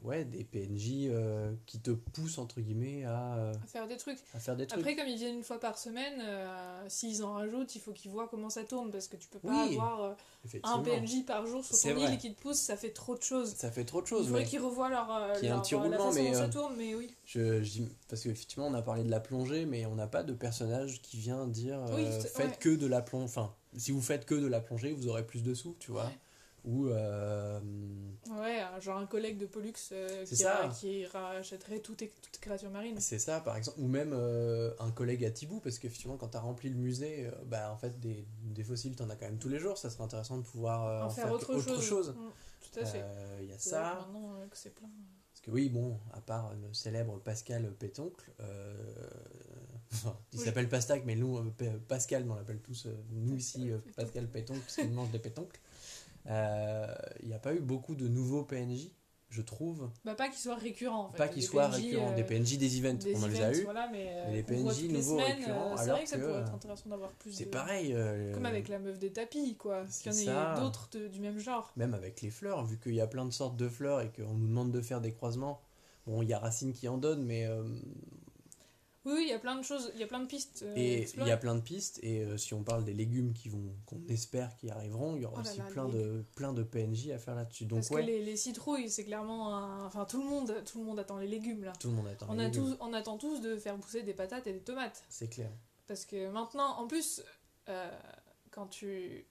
ouais, des PNJ euh, qui te poussent, entre guillemets, à, euh, À faire des trucs. à faire des trucs. Après, comme ils viennent une fois par semaine, euh, s'ils en rajoutent, il faut qu'ils voient comment ça tourne parce que tu peux pas Oui, avoir euh, un. PNJ par jour sur ton île qui te pousse, ça fait trop de choses. Ça fait trop de Il choses. faudrait mais qu'ils revoient leur, la façon mais, dont ça tourne, mais oui. je, je parce qu'effectivement, on a parlé de la plongée, mais on n'a pas de personnage qui vient dire Oui, faites ouais. que de la plongée. Enfin, si vous faites que de la plongée, vous aurez plus de sous, tu vois. Ouais. Ou euh, Ouais, euh, genre un collègue de Pollux euh, qui, qui rachèterait toutes les toutes les créatures marines. c'est ça, par exemple. Ou même euh, un collègue à Tibou, parce qu'effectivement, quand tu as rempli le musée, bah, en fait, des, des fossiles, tu en as quand même tous les jours. Ça serait intéressant de pouvoir en faire autre, chose. Mm, tout à fait. Il y a que ça. Maintenant que c'est plein. Parce que oui, bon, à part le célèbre Pascal Pétoncle, enfin, il Oui. s'appelle Pastac, mais nous, euh, Pascal, on l'appelle tous, euh, nous ici, euh. Pascal Pétoncle, parce qu'il mange des pétoncles. Euh, Il n'y a pas eu beaucoup de nouveaux PNJ, je trouve. Bah, pas qu'ils soient récurrents. En fait. pas qu'ils soient PNJ, récurrents, euh, des PNJ des events, des on en les events, a eu. Voilà, mais, euh, Mais les PNJ les nouveaux semaines, récurrents, euh, c'est vrai que ça pourrait être euh, intéressant d'avoir plus C'est de... pareil. euh, Comme avec la meuf des tapis, quoi. Qu'il y en ait d'autres du même genre. Même avec les fleurs, vu qu'il y a plein de sortes de fleurs et qu'on nous demande de faire des croisements. Bon, il y a Racine qui en donne, mais euh, Oui, il y a plein de choses, il y a plein de pistes. euh, Et il y a plein de pistes, et euh, si on parle des légumes qui vont, qu'on espère qui arriveront, il y aura Oh là aussi là, plein, les de, plein de PNJ à faire là-dessus. Donc Parce ouais, que les, les citrouilles, c'est clairement un... Enfin, tout le, monde, tout le monde attend les légumes, là. tout le monde attend On, les a légumes. tous, on attend tous de faire pousser des patates et des tomates. C'est clair. Parce que maintenant, en plus, euh, quand tu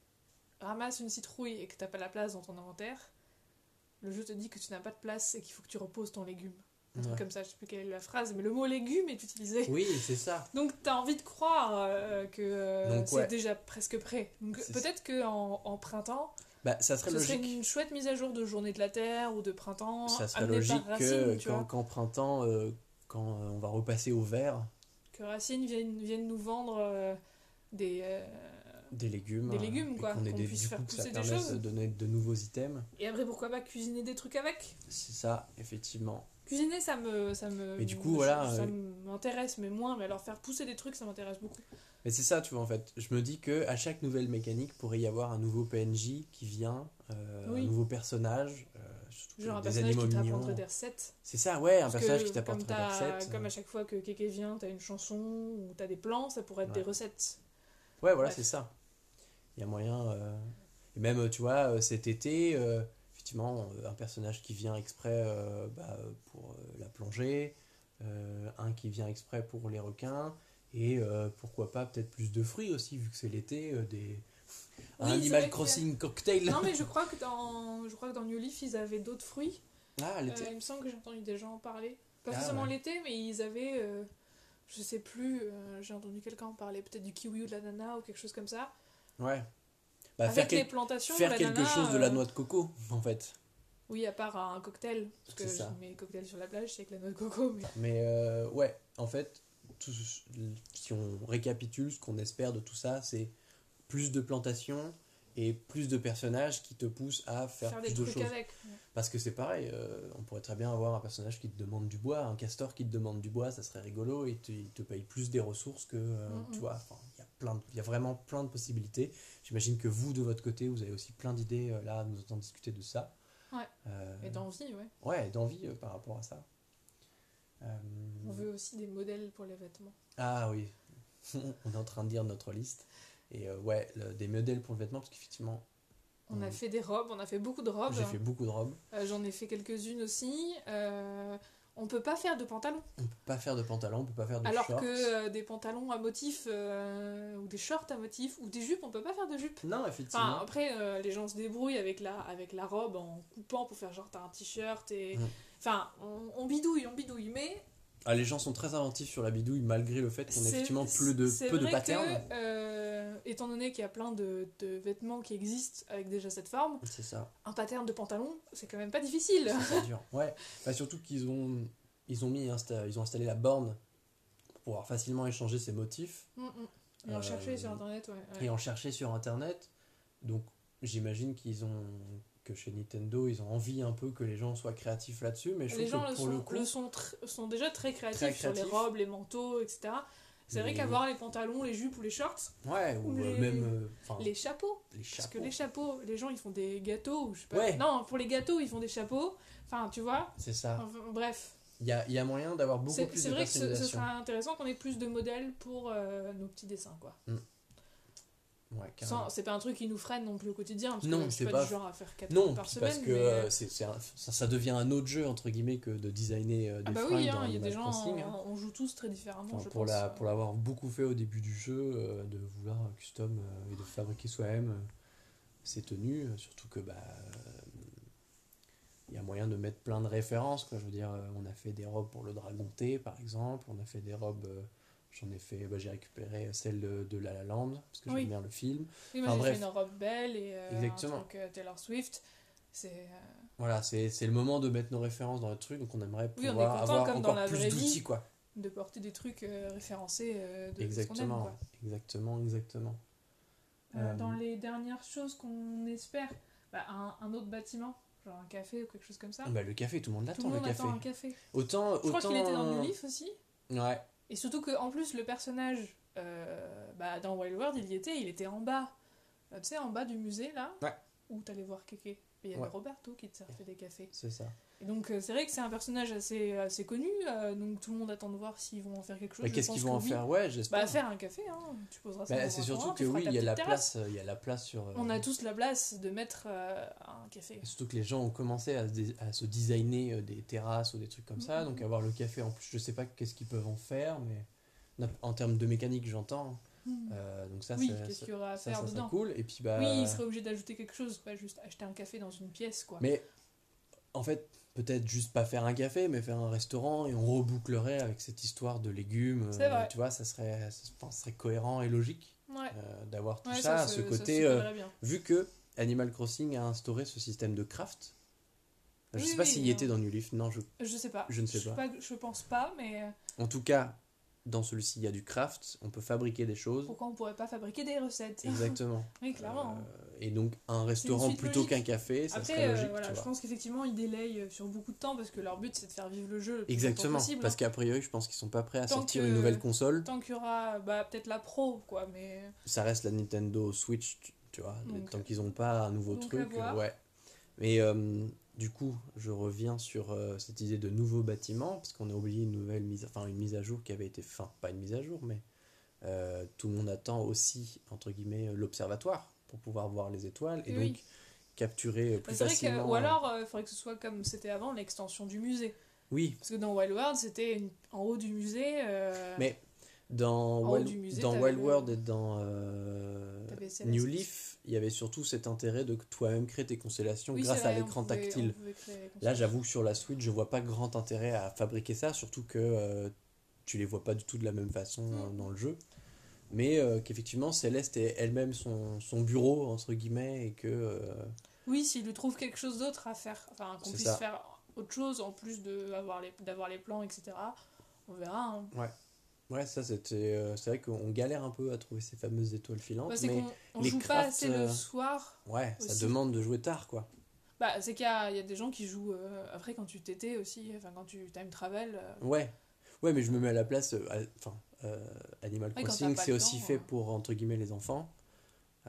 ramasses une citrouille et que t'as pas la place dans ton inventaire, le jeu te dit que tu n'as pas de place et qu'il faut que tu reposes ton légume. Un truc Ouais. comme ça, je sais plus quelle est la phrase, mais le mot légume est utilisé. Oui, c'est ça. Donc t'as envie de croire euh, que euh, c'est ouais. déjà presque prêt. Peut-être qu'en en printemps, Bah, ça serait ce serait logique. une chouette mise à jour de journée de la Terre ou de printemps. Ça serait logique que Racine, tu quand, printemps, euh, quand euh, on va repasser au vert, Que Racine vienne, vienne nous vendre euh, des, euh, des légumes. Des légumes, quoi, qu'on des, puisse du faire coup, que ça pousser des choses. de donner de nouveaux items. Et après, pourquoi pas cuisiner des trucs avec? C'est ça, effectivement. Cuisiner, ça me, ça me. Mais du coup, voilà, Ça euh, m'intéresse, mais moins. Mais alors faire pousser des trucs, ça m'intéresse beaucoup. Mais c'est ça, tu vois, en fait. Je me dis que à chaque nouvelle mécanique pourrait y avoir un nouveau PNJ qui vient, euh, Oui. un nouveau personnage, euh, Genre un des personnage qui t'apprendrait des recettes. C'est ça, ouais, un personnage qui t'apporte comme des recettes. Comme à chaque fois que Kéké vient, t'as une chanson ou t'as des plans, ça pourrait être Ouais. des recettes. Ouais, voilà, c'est ça. Il y a moyen. euh, Et même, tu vois, cet été, effectivement, euh, un personnage qui vient exprès euh, bah, pour euh, la plongée, euh, un qui vient exprès pour les requins, et euh, pourquoi pas peut-être plus de fruits aussi, vu que c'est l'été, des. Un Oui, Animal que- Crossing cocktail. Non, mais je crois que dans, je crois que dans New Leaf, ils avaient d'autres fruits. Ah, l'été. il me semble que j'ai entendu des gens en parler. Pas Ah, forcément ouais. l'été, mais ils avaient. je sais plus, j'ai entendu quelqu'un en parler, peut-être du kiwi ou de l'ananas ou quelque chose comme ça. Ouais. Bah, Avec faire les quel- plantations, faire quelque chose de la euh, noix de coco, en fait. Oui, à part un cocktail. Parce que ça. je mets cocktail sur la plage, c'est avec la noix de coco. Mais... Mais euh, ouais, en fait, tout si on récapitule, ce qu'on espère de tout ça, c'est plus de plantations et plus de personnages qui te poussent à faire, Faire, plus des de trucs choses. avec. Parce que c'est pareil, euh, on pourrait très bien avoir un personnage qui te demande du bois, un castor qui te demande du bois, ça serait rigolo et te- il te paye plus des ressources que, euh, Mhm. tu vois, il y a plein de- il y a vraiment plein de possibilités. J'imagine que vous, de votre côté, vous avez aussi plein d'idées, euh, là, nous entendre discuter de ça. Ouais. Euh, Et d'envie, ouais. Ouais, d'envie euh, par rapport à ça. On veut aussi des modèles pour les vêtements. Ah oui, on est en train de dire notre liste. Et ouais, le- des modèles pour le vêtement, parce qu'effectivement, On a fait des robes, on a fait beaucoup de robes. j'ai fait beaucoup de robes. Euh, J'en ai fait quelques-unes aussi. Euh, on peut pas faire de pantalons. On peut pas faire de pantalon, on peut pas faire de Alors shorts. que euh, des pantalons à motifs euh, ou des shorts à motifs ou des jupes, on peut pas faire de jupes. Non, effectivement. Enfin, après, euh, les gens se débrouillent avec la, avec la robe en coupant pour faire genre t'as un t-shirt et. Mm. Enfin, on, on bidouille, on bidouille, mais. Ah, les gens sont très inventifs sur la bidouille, malgré le fait qu'on ait effectivement peu de, c'est peu de vrai patterns. que, euh, étant donné qu'il y a plein de, de vêtements qui existent avec déjà cette forme, ça, un pattern de pantalon, c'est quand même pas difficile. c'est ça dur. Ouais, Enfin, surtout qu'ils ont, ils ont, mis, ils ont installé la borne pour pouvoir facilement échanger ces motifs Mm, mm. Et en Euh, chercher sur internet, ouais. ouais. et en chercher sur internet. Donc j'imagine qu'ils ont que chez Nintendo, ils ont envie un peu que les gens soient créatifs là-dessus, mais je Les gens que le pour sont, le coup, le sont, sont déjà très créatifs, Très sur les robes, les manteaux, etc. C'est vrai qu'avoir les pantalons, les jupes ou les shorts, ouais, ou les- euh, même euh, les chapeaux. les Parce que les chapeaux, les gens ils font des gâteaux, ou je sais pas. Ouais. Non, pour les gâteaux ils font des chapeaux. Enfin, tu vois. C'est ça. Enfin, bref. Il y a, il y a moyen d'avoir beaucoup C'est plus c'est de vrai que ce, ce serait intéressant qu'on ait plus de modèles pour euh, nos petits dessins, quoi. Ouais, C'est pas un truc qui nous freine non plus au quotidien, parce Non, que je c'est pas, pas- du genre à faire 4 Non, par semaine. parce que mais- euh, c'est, c'est un- ça, ça devient un autre jeu entre guillemets que de designer euh, des Ah bah oui, dans hein, il y a des gens, hein. on, on joue tous très différemment, Enfin, je pour, pense. la, pour l'avoir beaucoup fait au début du jeu, euh, de vouloir custom euh, et de fabriquer soi-même euh, ses tenues, euh, surtout que bah euh, il y a moyen de mettre plein de références. Quoi. Je veux dire, euh, on a fait des robes pour le Dragon T par exemple, on a fait des robes, euh, j'en ai fait, bah, j'ai récupéré celle de, de La La Land parce que Oui. j'aime bien le film. Oui, moi Enfin, j'ai bref. fait une robe belle et euh, Exactement. un truc euh, Taylor Swift. C'est. euh, Voilà, c'est, c'est le moment de mettre nos références dans le truc, donc on aimerait Oui, on pouvoir content, avoir comme dans encore la plus d'outils quoi. de porter des trucs euh, référencés euh, de ce qu'on aime. Exactement, quoi. exactement, exactement. Euh, Euh, Dans les dernières choses qu'on espère, bah, un, un autre bâtiment, genre un café ou quelque chose comme ça. Bah, le café, tout le monde l'attend le le monde café. attend un café. Autant, Je crois autant... qu'il était dans New Leaf aussi. Ouais, Et surtout qu'en plus, le personnage euh, bah, dans Wild World, il y était, il était en bas. Euh, tu sais, en bas du musée, là, Ouais. où t'allais voir Kéké. Il y avait Ouais. Roberto qui te servait des cafés. c'est ça. Et donc, euh, c'est vrai que c'est un personnage assez, assez connu, euh, donc tout le monde attend de voir s'ils vont en faire quelque chose. Bah, qu'est-ce qu'ils vont en oui. faire? Ouais, j'espère. Bah, faire un café, hein. tu poseras ça Bah, c'est surtout que oui, il y a la place, il y a la place sur. euh, On a tous la place de mettre un café. et Surtout que les gens ont commencé à, se à se designer des terrasses ou des trucs comme ça, Mhm. donc avoir le café en plus, je sais pas qu'est-ce qu'ils peuvent en faire, mais en termes de mécanique, j'entends. Euh, donc ça, oui, qu'est-ce qu'il y aura à ça, faire ça dedans cool. Et puis bah. Oui, il serait obligé d'ajouter quelque chose, pas juste acheter un café dans une pièce, quoi. Mais en fait, peut-être juste pas faire un café, mais faire un restaurant et on rebouclerait avec cette histoire de légumes. Vrai. Tu vois, ça serait, ça- serait cohérent et logique Ouais, euh, d'avoir tout ouais ça, se- ce côté. euh, vu que Animal Crossing a instauré ce système de craft. Je Oui, sais pas oui, s'il y bien. était dans New Leaf, non, je... Je sais pas. je ne sais pas. Je pense pas, mais. euh, En tout cas, dans celui-ci il y a du craft, on peut fabriquer des choses. Pourquoi on pourrait pas fabriquer des recettes? Exactement. Oui, clairement. Euh, et donc un restaurant plutôt qu'un café, ça Après, serait euh, logique. voilà, tu je vois. pense qu'effectivement, ils délayent sur beaucoup de temps parce que leur but c'est de faire vivre le jeu le plus Exactement, possible. parce hein. qu'a priori, je pense qu'ils sont pas prêts à Tant sortir que- une nouvelle console. Tant qu'il y aura bah, peut-être la pro, quoi, mais Ça reste la Nintendo Switch, tu, vois. Donc, tant qu'ils ont pas un nouveau truc, euh, ouais. Mais euh, du coup, je reviens sur euh, cette idée de nouveau bâtiment, parce qu'on a oublié une nouvelle mise, enfin une mise à jour qui avait été, enfin pas une mise à jour, mais euh, tout le monde attend aussi entre guillemets l'observatoire pour pouvoir voir les étoiles et Oui. donc capturer euh, plus Bah, que, facilement. ou alors il faudrait que ce soit comme c'était avant l'extension du musée. Oui, Parce que dans Wild World, c'était une- en haut du musée. Mais dans, Wild, dans Wild World et dans. New Leaf, il y avait surtout cet intérêt de toi-même créer tes constellations oui, grâce à l'écran tactile. Là, j'avoue que sur la Switch, je vois pas grand intérêt à fabriquer ça, surtout que euh, tu les vois pas du tout de la même façon euh, Mm. dans le jeu. Mais euh, qu'effectivement, Céleste est elle-même son, son bureau, entre guillemets, et que. euh, Oui, s'il lui trouve quelque chose d'autre à faire, enfin qu'on puisse ça. faire autre chose en plus d'avoir les, les plans, etc. On verra. hein. Ouais, ça c'était. euh, c'est vrai qu'on galère un peu à trouver ces fameuses étoiles filantes, Bah, mais on les joue pas assez euh, le soir. ouais, ça demande de jouer tard, quoi. Bah, c'est qu'il y y a des gens qui jouent euh, après quand tu t'étais aussi, enfin quand tu time travel. euh, Ouais, ouais, mais je me mets à la place. euh, Enfin, euh, Animal Ouais, Crossing, c'est aussi temps, fait ouais. pour entre guillemets les enfants.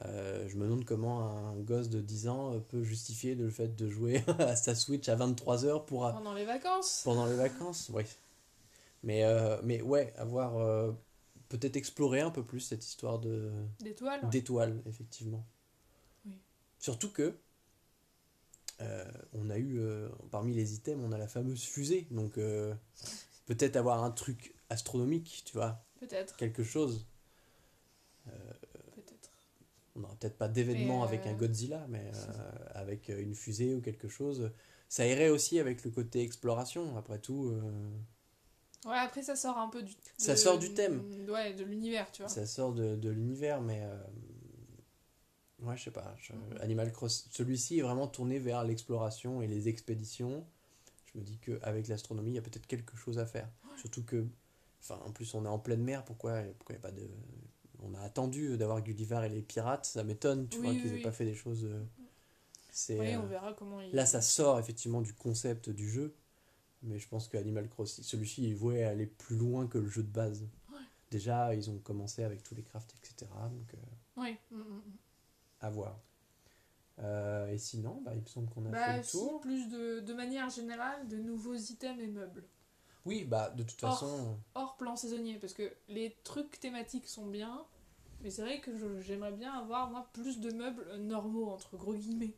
Euh, je me demande comment un gosse de 10 ans euh, peut justifier le fait de jouer à sa Switch à 23h pour, pendant les vacances. pendant les vacances. Oui. Mais, euh, mais ouais, avoir euh, peut-être explorer un peu plus cette histoire de D'étoiles. ouais. d'étoiles, effectivement. Oui. Surtout que euh, on a eu euh, parmi les items, on a la fameuse fusée, donc peut-être avoir un truc astronomique, tu vois, Peut-être. quelque chose. Peut-être. On n'aura peut-être pas d'événement avec un Godzilla, mais avec une fusée ou quelque chose. Ça irait aussi avec le côté exploration, après tout. Euh, Ouais, après ça sort un peu du. Ça de- sort du thème. Ouais, de l'univers, tu vois. ça sort de, de l'univers, mais. euh, ouais, je sais pas. je- Mhm. Animal Cross, celui-ci est vraiment tourné vers l'exploration et les expéditions. Je me dis qu'avec l'astronomie, il y a peut-être quelque chose à faire. Surtout que. Enfin, en plus, on est en pleine mer, pourquoi pourquoi il n'y a pas de. On a attendu d'avoir Gulliver et les pirates, ça m'étonne, tu Oui, vois, oui, qu'ils aient oui. pas fait des choses. euh, C'est. Oui, euh, on verra comment il. Là, ça sort effectivement du concept du jeu, mais je pense que Animal Crossing, celui-ci, il voulait aller plus loin que le jeu de base. Ouais. Déjà, ils ont commencé avec tous les crafts, etc. Donc, euh, Oui. mm, mm, mm. à voir. Euh, et sinon, bah, il me semble qu'on a fait Bah, le si, tour. plus de, de manière générale, de nouveaux items et meubles. Oui, bah, de toute façon, Hors plan saisonnier, parce que les trucs thématiques sont bien, mais c'est vrai que j'aimerais bien avoir, moi, plus de meubles normaux, entre gros guillemets.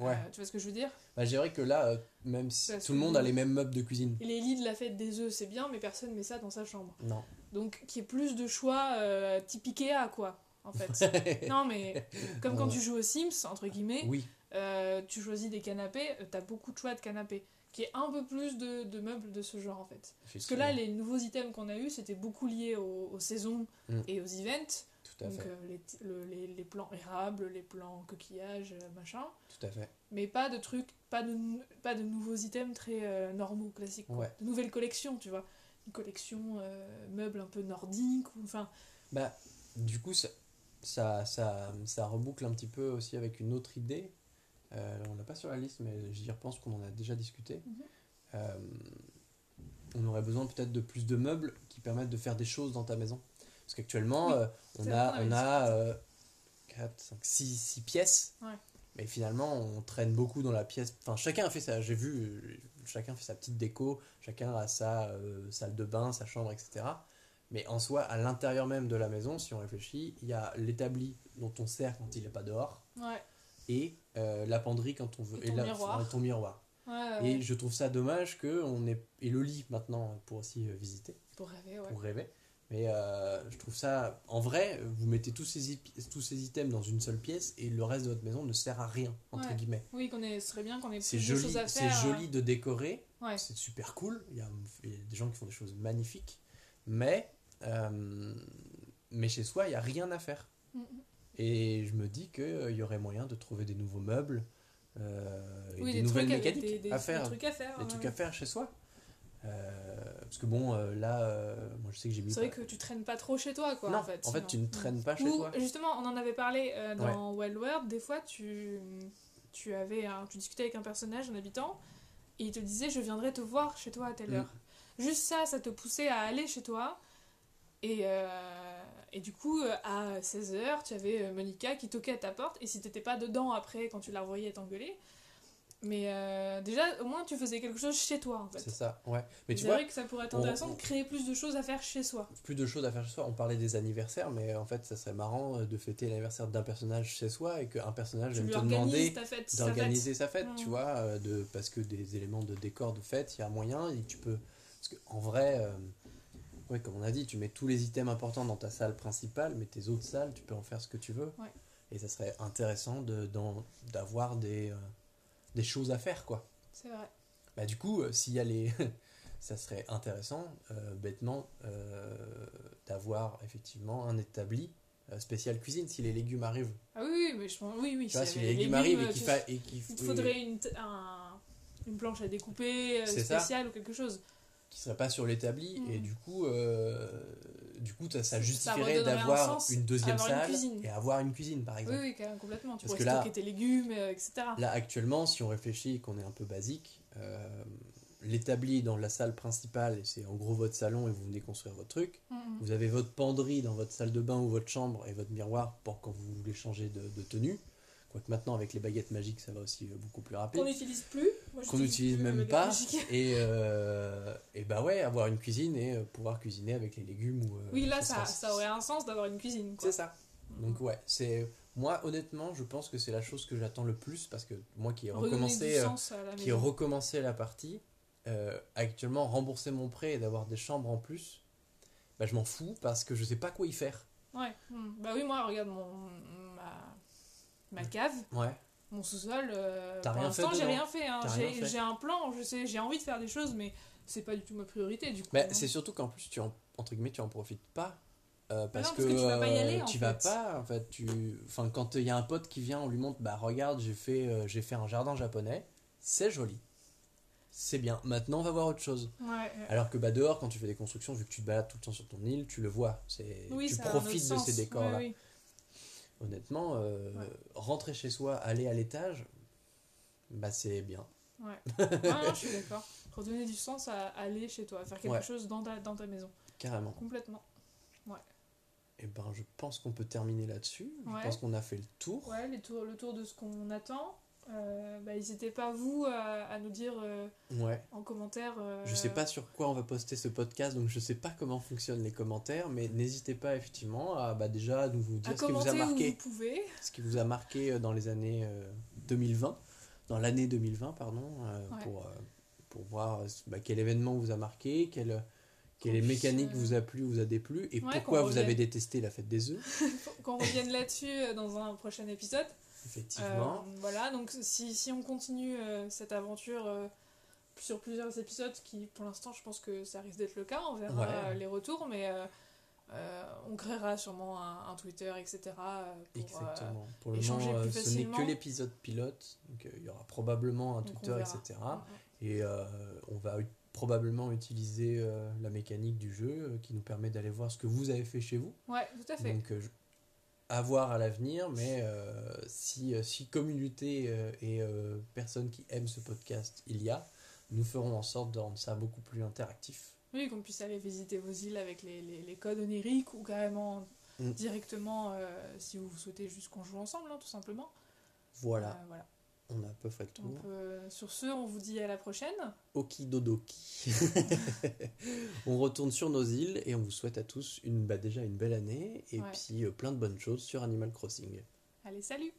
Ouais. Euh, tu vois ce que je veux dire? Bah, je dirais que là, euh, même si Parce tout le monde a les mêmes meubles de cuisine. Et les lits de la fête des œufs, c'est bien, mais personne met ça dans sa chambre. Non. Donc, qu'il y ait plus de choix euh, type Ikea, quoi, en fait. non, mais comme quand Ouais. tu joues aux Sims, entre guillemets, Oui, euh, tu choisis des canapés, t'as beaucoup de choix de canapés. Qui est un peu plus de, de meubles de ce genre, en fait. Parce que là, les nouveaux items qu'on a eu, c'était beaucoup lié aux, aux saisons Mm. et aux events. Tout à Donc fait. euh, les, le- les, les plans érables, les plans coquillages, euh, machin. Tout à fait. Mais pas de trucs, pas de, pas de nouveaux items très euh, normaux, classiques. quoi. Ouais. De nouvelles collections, tu vois. Une collection euh, meubles un peu nordique, ou enfin... Bah, du coup, ça, ça, ça, ça reboucle un petit peu aussi avec une autre idée. On l'a pas sur la liste, mais j'y repense qu'on en a déjà discuté. Mhm. On aurait besoin peut-être de plus de meubles qui permettent de faire des choses dans ta maison. Parce qu'actuellement, Oui, euh, on a, on a euh, 4, 5, 6, 6 pièces. Ouais. Mais finalement, on traîne beaucoup dans la pièce. Enfin, chacun a fait ça. J'ai vu, euh, chacun fait sa petite déco. Chacun a sa euh, salle de bain, sa chambre, etc. Mais en soi, à l'intérieur même de la maison, si on réfléchit, il y a l'établi dont on sert quand il n'est pas dehors Ouais, et la penderie quand on veut Et ton la- miroir. et ton miroir. ouais, Et je trouve ça dommage que on ait et le lit maintenant pour aussi visiter, pour rêver, ouais. pour rêver. Mais euh, je trouve ça en vrai, vous mettez tous ces tous ces items dans une seule pièce et le reste de votre maison ne sert à rien entre Ouais. guillemets. Oui, qu'on ce serait bien qu'on ait C'est plus de choses à c'est faire. euh, joli de décorer, Ouais. c'est super cool. Il y, a, il y a des gens qui font des choses magnifiques, mais euh, mais chez soi il y a rien à faire. Mm. Et je me dis qu'il y aurait moyen de trouver des nouveaux meubles, euh, et des, des nouvelles mécaniques des, des- à faire, des trucs à faire. des ouais. trucs à faire chez soi. Euh, parce que bon, euh, là, euh, moi je sais que j'ai mis. C'est vrai que tu traînes pas trop chez toi, quoi, non, en fait. en fait, tu ne traînes pas chez Ou, toi. justement, on en avait parlé dans Wild World, des fois, tu, tu, avais un- tu discutais avec un personnage, un habitant, et il te disait Je viendrai te voir chez toi à telle Mm. heure. Juste ça, ça te poussait à aller chez toi. Et, et du coup, à 16h, tu avais Monica qui toquait à ta porte, et si t'étais pas dedans après, quand tu la revoyais t'engueuler, mais euh, déjà, au moins, tu faisais quelque chose chez toi, en fait. C'est ça, ouais. Mais tu C'est vois, vrai que ça pourrait être intéressant on- de créer plus de choses à faire chez soi. plus de choses à faire chez soi. On parlait des anniversaires, mais en fait, ça serait marrant euh, de fêter l'anniversaire d'un personnage chez soi et qu'un personnage vienne te demander sa d'organiser sa fête, Mm. tu vois, euh, de, parce que des éléments de décor de fête, il y a moyen et tu peux. Parce qu'en vrai, euh, ouais, comme on a dit, tu mets tous les items importants dans ta salle principale, mais tes autres salles, tu peux en faire ce que tu veux. Ouais. Et ça serait intéressant de, d'avoir des, euh, des choses à faire, quoi. C'est vrai. Bah, du coup, euh, s'il y a les. ça serait intéressant, euh, bêtement, euh, d'avoir effectivement un établi spécial cuisine si les légumes arrivent. Ah oui, oui, mais je pense. Oui, oui. Tu vois, si les légumes arrivent et qu'il fa... Il te faudrait une, un- une planche à découper ça. spéciale ou quelque chose. qui serait pas sur l'établi et du coup du coup ça, justifierait un d'avoir une deuxième une salle et avoir une cuisine par Oui, exemple. oui, quand même, complètement. Tu Parce pourrais que là- stocker tes légumes, euh, etc. Là actuellement, si on réfléchit et qu'on est un peu basique, euh, l'établi dans la salle principale, c'est en gros votre salon et vous venez construire votre truc. Mhm. Vous avez votre penderie dans votre salle de bain ou votre chambre et votre miroir pour quand vous voulez changer de, de tenue. Quoique maintenant avec les baguettes magiques ça va aussi euh, beaucoup plus rapide. Qu'on n'utilise plus. Qu'on n'utilise plus même pas. Et, euh, et bah ouais, avoir une cuisine et euh, pouvoir cuisiner avec les légumes. Ou, Oui, là, ça, aurait un sens d'avoir une cuisine. C'est ça. Donc ouais, c'est moi honnêtement, je pense que c'est la chose que j'attends le plus parce que moi qui ai recommencé, euh, qui ai recommencé la partie, euh, actuellement rembourser mon prêt et d'avoir des chambres en plus, bah je m'en fous parce que je sais pas quoi y faire. Ouais. Mhm. Bah oui, moi, regarde mon, ma, ma cave, Ouais. mon sous-sol. euh, pour l'instant, j'ai rien fait. hein. J'ai fait. j'ai un plan, je sais, j'ai envie de faire des choses, mais c'est pas du tout ma priorité du coup. Mais c'est surtout qu'en plus tu en, entre guillemets tu en profites pas. euh, parce, non, parce que tu vas pas y euh, aller, en vas fait. pas en fait tu enfin quand il y a un pote qui vient on lui montre bah regarde j'ai fait euh, j'ai fait un jardin japonais c'est joli c'est bien maintenant on va voir autre chose Ouais, ouais. Alors que bah, dehors, quand tu fais des constructions, vu que tu te balades tout le temps sur ton île, tu le vois. C'est, Oui, tu profites de sens. ces décors-là. Oui. Honnêtement, euh, Ouais. rentrer chez soi, aller à l'étage, bah c'est bien. Ouais. Ouais, non, je suis d'accord. Redonner du sens à aller chez toi, faire quelque Ouais. chose dans ta, dans ta maison. Carrément. Complètement. Et ben, je pense qu'on peut terminer là-dessus. Ouais. Je pense qu'on a fait le tour. Ouais, les tours, le tour de ce qu'on attend. Euh, bah, n'hésitez pas, vous, à, à nous dire euh, Ouais. en commentaire. euh, Je sais pas sur quoi on va poster ce podcast, donc je sais pas comment fonctionnent les commentaires, mais n'hésitez pas effectivement à bah, déjà nous vous à dire ce qui vous a marqué, vous pouvez. ce qui vous a marqué euh, dans les années euh, 2020, dans l'année 2020 pardon, euh, Ouais. pour euh, pour voir euh, bah, quel événement vous a marqué, quelle quelle mécanique vous a plu, vous a déplu, et Ouais, pourquoi vous avez détesté la fête des œufs, qu'on revienne là-dessus euh, dans un prochain épisode. Effectivement. Euh, voilà, donc si, si on continue euh, cette aventure euh, sur plusieurs épisodes, qui pour l'instant je pense que ça risque d'être le cas, on verra Ouais. euh, les retours, mais euh, euh, on créera sûrement un, un Twitter, etc. euh, pour, euh, Exactement. Pour le échanger moment, plus euh, ce n'est que l'épisode pilote, donc euh, il y aura probablement un donc Twitter, etc. Et euh, on va probablement utiliser euh, la mécanique du jeu euh, qui nous permet d'aller voir ce que vous avez fait chez vous. Ouais, tout à fait. Donc, euh, je- à voir à l'avenir, mais euh, si, euh, si communauté euh, et euh, personnes qui aiment ce podcast il y a, nous ferons en sorte de rendre ça beaucoup plus interactif. Oui, qu'on puisse aller visiter vos îles avec les, les, les codes oniriques ou carrément Mm. directement si vous souhaitez juste qu'on joue ensemble, hein, tout simplement. Voilà, voilà. On a à peu près le tour. Euh, sur ce, on vous dit à la prochaine. Okidodoki. on retourne sur nos îles et on vous souhaite à tous bah, déjà une belle année et puis euh, plein de bonnes choses sur Animal Crossing. Allez, salut